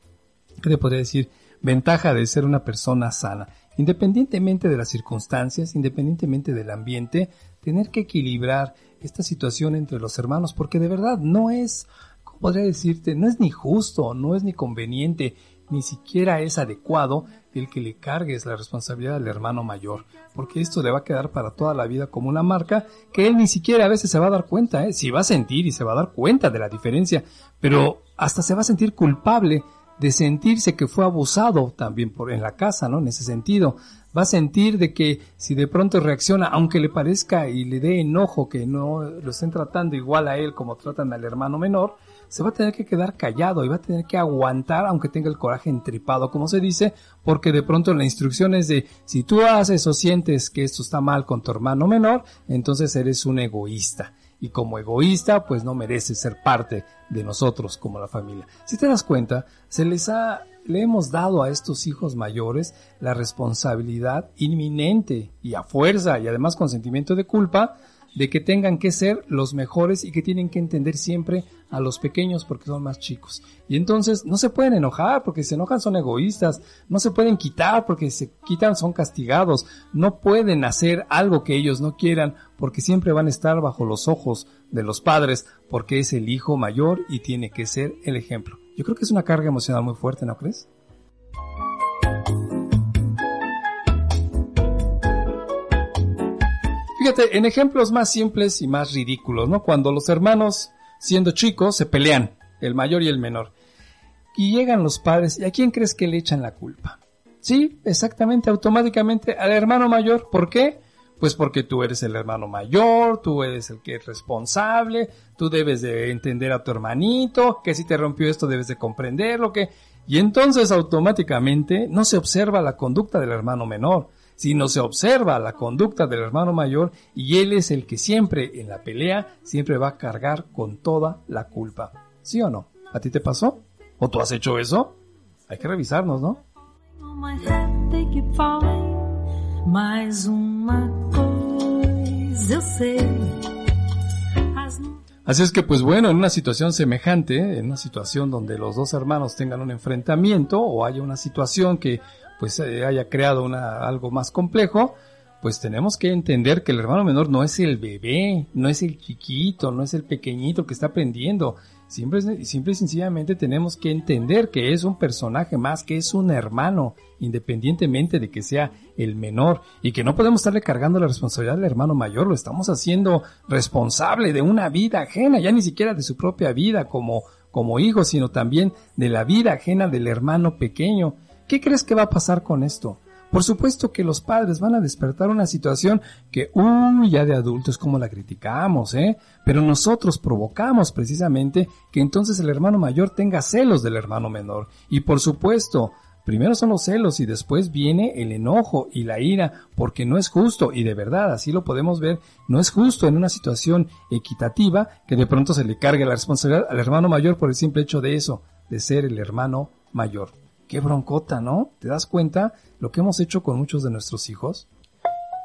¿qué te podría decir? Ventaja de ser una persona sana. Independientemente de las circunstancias, independientemente del ambiente, tener que equilibrar esta situación entre los hermanos porque de verdad no es podría decirte, no es ni justo, no es ni conveniente, ni siquiera es adecuado el que le cargues la responsabilidad al hermano mayor, porque esto le va a quedar para toda la vida como una marca que él ni siquiera a veces se va a dar cuenta, ¿eh? si va a sentir y se va a dar cuenta de la diferencia, pero hasta se va a sentir culpable de sentirse que fue abusado también por en la casa, ¿no? En ese sentido, va a sentir de que si de pronto reacciona, aunque le parezca y le dé enojo que no lo estén tratando igual a él como tratan al hermano menor, se va a tener que quedar callado y va a tener que aguantar aunque tenga el coraje entripado, como se dice, porque de pronto la instrucción es de si tú haces o sientes que esto está mal con tu hermano menor, entonces eres un egoísta. Y como egoísta, pues no mereces ser parte de nosotros como la familia. Si te das cuenta, se les ha, le hemos dado a estos hijos mayores la responsabilidad inminente y a fuerza y además con sentimiento de culpa de que tengan que ser los mejores y que tienen que entender siempre a los pequeños porque son más chicos. Y entonces no se pueden enojar porque se enojan son egoístas, no se pueden quitar porque se quitan son castigados, no pueden hacer algo que ellos no quieran porque siempre van a estar bajo los ojos de los padres porque es el hijo mayor y tiene que ser el ejemplo. Yo creo que es una carga emocional muy fuerte, ¿no crees? Fíjate, en ejemplos más simples y más ridículos, ¿no? Cuando los hermanos, siendo chicos, se pelean, el mayor y el menor. Y llegan los padres, ¿y a quién crees que le echan la culpa? Sí, exactamente, automáticamente al hermano mayor. ¿Por qué? Pues porque tú eres el hermano mayor, tú eres el que es responsable, tú debes de entender a tu hermanito, que si te rompió esto debes de comprenderlo, que... Y entonces automáticamente no se observa la conducta del hermano menor, sino se observa la conducta del hermano mayor y él es el que siempre en la pelea siempre va a cargar con toda la culpa. ¿Sí o no? ¿A ti te pasó? ¿O tú has hecho eso? Hay que revisarnos, ¿no? Así es que pues bueno, en una situación semejante, en una situación donde los dos hermanos tengan un enfrentamiento o haya una situación que pues eh, haya creado una, algo más complejo, pues tenemos que entender que el hermano menor no es el bebé, no es el chiquito, no es el pequeñito que está aprendiendo. Siempre, es- simple y sencillamente tenemos que entender que es un personaje más, que es un hermano, independientemente de que sea el menor, y que no podemos estarle cargando la responsabilidad del hermano mayor, lo estamos haciendo responsable de una vida ajena, ya ni siquiera de su propia vida como, como hijo, sino también de la vida ajena del hermano pequeño. ¿Qué crees que va a pasar con esto? Por supuesto que los padres van a despertar una situación que, uy, ya de adultos como la criticamos, ¿eh? Pero nosotros provocamos precisamente que entonces el hermano mayor tenga celos del hermano menor. Y por supuesto, primero son los celos y después viene el enojo y la ira, porque no es justo, y de verdad, así lo podemos ver, no es justo en una situación equitativa que de pronto se le cargue la responsabilidad al hermano mayor por el simple hecho de eso, de ser el hermano mayor. Qué broncota, ¿no? ¿Te das cuenta lo que hemos hecho con muchos de nuestros hijos?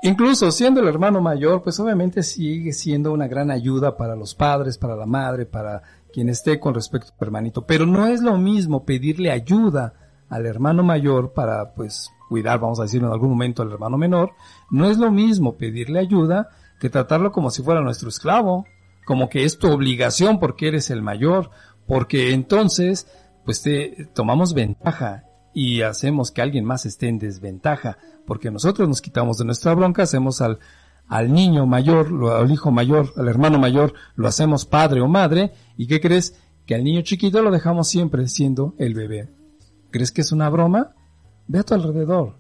Incluso siendo el hermano mayor, pues obviamente sigue siendo una gran ayuda para los padres, para la madre, para quien esté con respecto a hermanito. Pero no es lo mismo pedirle ayuda al hermano mayor para, pues, cuidar, vamos a decirlo en algún momento, al hermano menor. No es lo mismo pedirle ayuda que tratarlo como si fuera nuestro esclavo, como que es tu obligación porque eres el mayor, porque entonces, pues te tomamos ventaja y hacemos que alguien más esté en desventaja, porque nosotros nos quitamos de nuestra bronca, hacemos al, al niño mayor, al hijo mayor, al hermano mayor, lo hacemos padre o madre, y ¿qué crees? Que al niño chiquito lo dejamos siempre siendo el bebé. ¿Crees que es una broma? Ve a tu alrededor.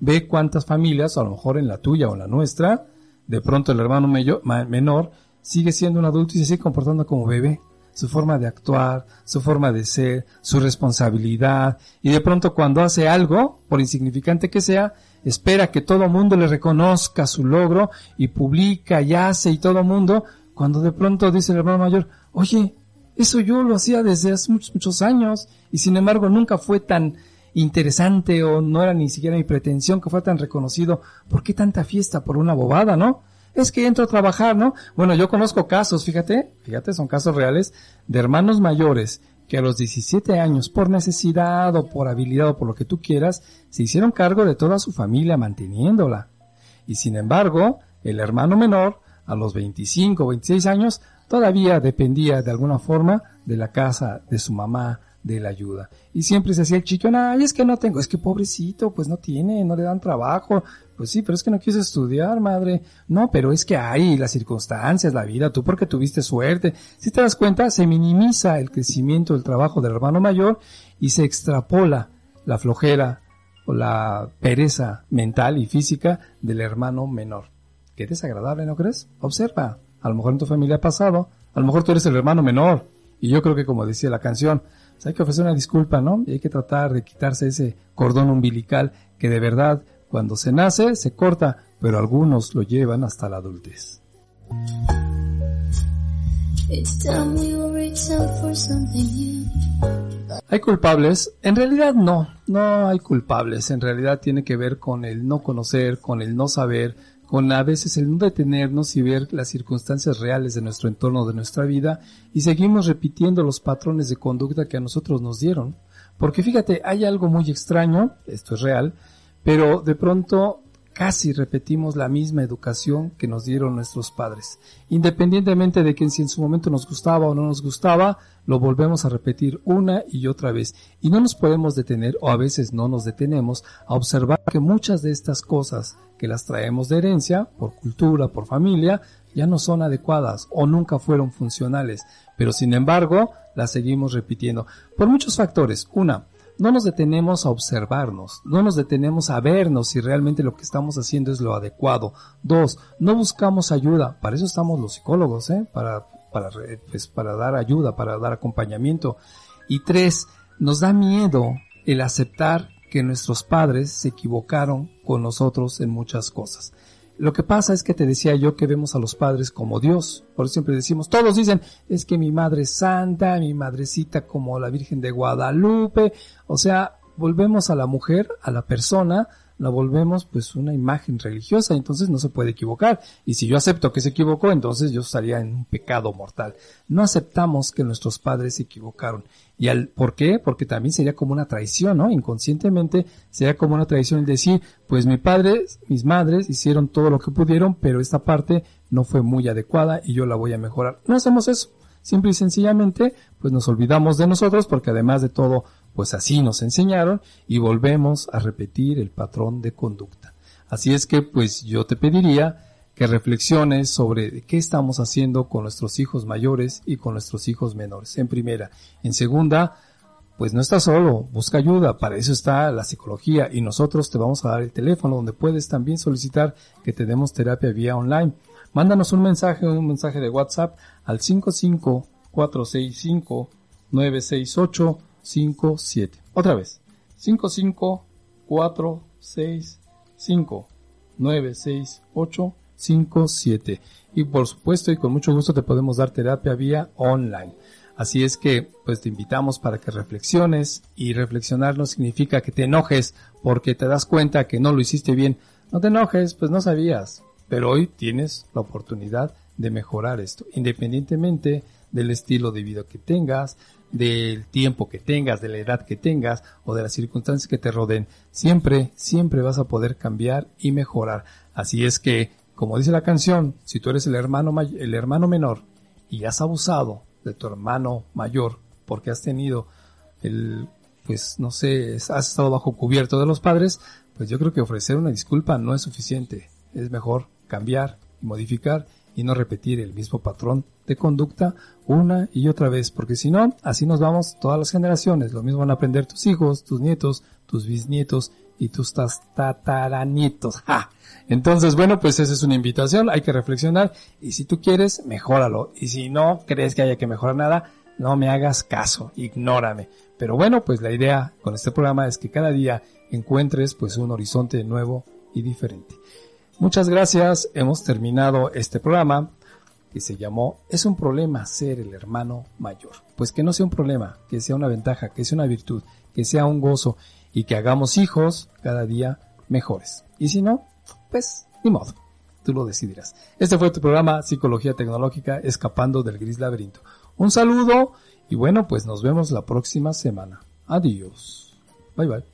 Ve cuántas familias, a lo mejor en la tuya o en la nuestra, de pronto el hermano mello- ma- menor sigue siendo un adulto y se sigue comportando como bebé. Su forma de actuar, su forma de ser, su responsabilidad. Y de pronto cuando hace algo, por insignificante que sea, espera que todo mundo le reconozca su logro y publica y hace y todo mundo, cuando de pronto dice el hermano mayor, oye, Eso yo lo hacía desde hace muchos, muchos años y sin embargo nunca fue tan interesante o no era ni siquiera mi pretensión que fuera tan reconocido. ¿Por qué tanta fiesta por una bobada, no? Es que entro a trabajar, ¿no? Bueno, yo conozco casos, fíjate, fíjate, son casos reales de hermanos mayores que a los 17 años, por necesidad o por habilidad o por lo que tú quieras, se hicieron cargo de toda su familia manteniéndola. Y sin embargo, el hermano menor, a los 25 o 26 años, todavía dependía de alguna forma de la casa de su mamá, de la ayuda. Y siempre se hacía el chiquón, ay, es que no tengo, es que pobrecito, pues no tiene, no le dan trabajo. Pues sí, pero es que no quiso estudiar, madre. No, pero es que hay las circunstancias, la vida, tú porque tuviste suerte. Si te das cuenta, se minimiza el crecimiento del trabajo del hermano mayor y se extrapola la flojera o la pereza mental y física del hermano menor. Qué desagradable, ¿no crees? Observa. A lo mejor en tu familia ha pasado. A lo mejor tú eres el hermano menor. Y yo creo que como decía la canción, hay que ofrecer una disculpa, ¿no? Y hay que tratar de quitarse ese cordón umbilical que de verdad cuando se nace se corta, pero algunos lo llevan hasta la adultez. ¿Hay culpables? En realidad no, no hay culpables. En realidad tiene que ver con el no conocer, con el no saber, con a veces el no detenernos y ver las circunstancias reales de nuestro entorno, de nuestra vida, y seguimos repitiendo los patrones de conducta que a nosotros nos dieron. Porque fíjate, hay algo muy extraño, esto es real, pero de pronto casi repetimos la misma educación que nos dieron nuestros padres. Independientemente de que si en su momento nos gustaba o no nos gustaba, lo volvemos a repetir una y otra vez. Y no nos podemos detener, o a veces no nos detenemos, a observar que muchas de estas cosas que las traemos de herencia, por cultura, por familia, ya no son adecuadas o nunca fueron funcionales. Pero sin embargo, las seguimos repitiendo. Por muchos factores. Una, no nos detenemos a observarnos, no nos detenemos a vernos si realmente lo que estamos haciendo es lo adecuado. Dos, no buscamos ayuda, para eso estamos los psicólogos, ¿eh? para, para, re- pues, para dar ayuda, para dar acompañamiento. Y tres, nos da miedo el aceptar que nuestros padres se equivocaron con nosotros en muchas cosas. Lo que pasa es que te decía yo que vemos a los padres como Dios. Por eso siempre decimos, todos dicen, es que mi madre es santa, mi madrecita como la Virgen de Guadalupe. O sea, volvemos a la mujer, a la persona, la volvemos pues una imagen religiosa, entonces no se puede equivocar. Y si yo acepto que se equivocó, entonces yo estaría en un pecado mortal. No aceptamos que nuestros padres se equivocaron. ¿Y al, por qué? Porque también sería como una traición, ¿no? Inconscientemente sería como una traición el decir, pues mi padre, mis madres hicieron todo lo que pudieron, pero esta parte no fue muy adecuada y yo la voy a mejorar. No hacemos eso. Simple y sencillamente, pues nos olvidamos de nosotros porque además de todo, pues así nos enseñaron y volvemos a repetir el patrón de conducta. Así es que, pues yo te pediría que reflexiones sobre qué estamos haciendo con nuestros hijos mayores y con nuestros hijos menores. En primera. En segunda, pues no estás solo, busca ayuda, para eso está la psicología y nosotros te vamos a dar el teléfono donde puedes también solicitar que te demos terapia vía online. Mándanos un mensaje, un mensaje de WhatsApp al 55465-968-57. Otra vez, 55465-968-57. Y por supuesto y con mucho gusto te podemos dar terapia vía online. Así es que, pues te invitamos para que reflexiones y reflexionar no significa que te enojes porque te das cuenta que no lo hiciste bien. No te enojes, pues no sabías. Pero hoy tienes la oportunidad de mejorar esto, independientemente del estilo de vida que tengas, del tiempo que tengas, de la edad que tengas o de las circunstancias que te rodeen. Siempre, siempre vas a poder cambiar y mejorar. Así es que, como dice la canción, si tú eres el hermano, el hermano menor y has abusado de tu hermano mayor porque has tenido el, pues no sé, has estado bajo cubierto de los padres, pues yo creo que ofrecer una disculpa no es suficiente. Es mejor cambiar y modificar y no repetir el mismo patrón de conducta una y otra vez, porque si no, así nos vamos todas las generaciones. Lo mismo van a aprender tus hijos, tus nietos, tus bisnietos y tus tataranietos. ¡Ja! Entonces, bueno, pues esa es una invitación, hay que reflexionar y si tú quieres, mejóralo. Y si no crees que haya que mejorar nada, no me hagas caso, ignórame. Pero bueno, pues la idea con este programa es que cada día encuentres pues un horizonte nuevo y diferente. Muchas gracias, hemos terminado este programa. que se llamó Es un problema ser el hermano mayor. Pues que no sea un problema, que sea una ventaja, que sea una virtud, que sea un gozo y que hagamos hijos cada día mejores. Y si no, pues ni modo, tú lo decidirás. Este fue tu programa Psicología Tecnológica Escapando del Gris Laberinto. Un saludo y bueno, pues nos vemos la próxima semana. Adiós. Bye bye.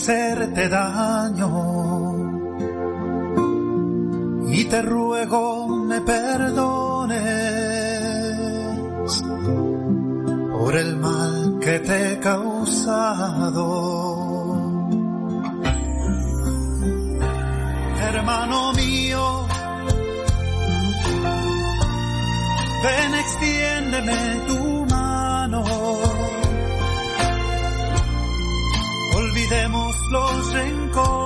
Quise hacerte daño. Los rencores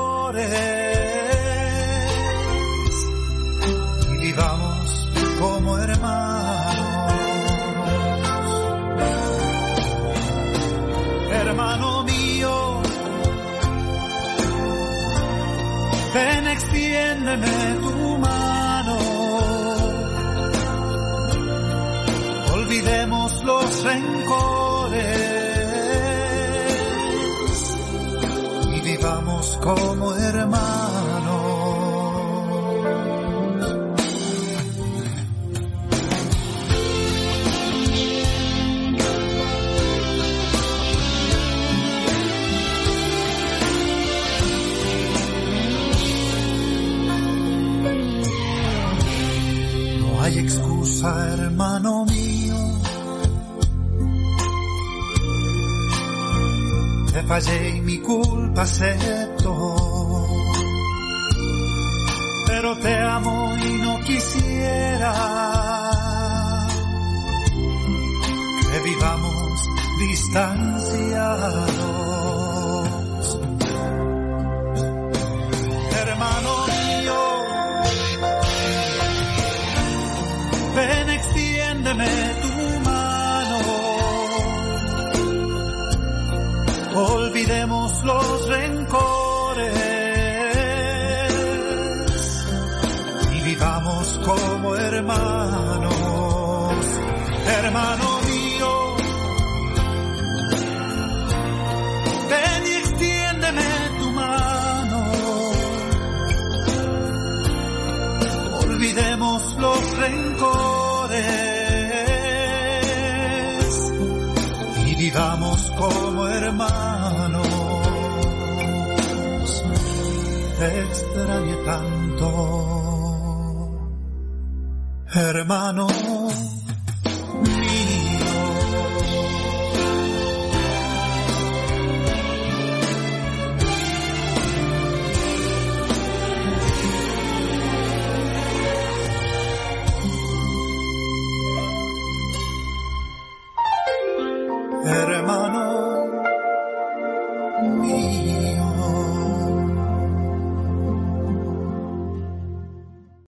como hermanos. No hay excusa, hermano mío. Te fallé y mi culpa acepto. Te amo y no quisiera que vivamos distanciados. Hermano mío, ven extiéndeme tu mano. Olvidemos hermanos. Hermano mío, ven y extiéndeme tu mano. Olvidemos los rencores y vivamos como hermanos. Te extrañé tanto, hermano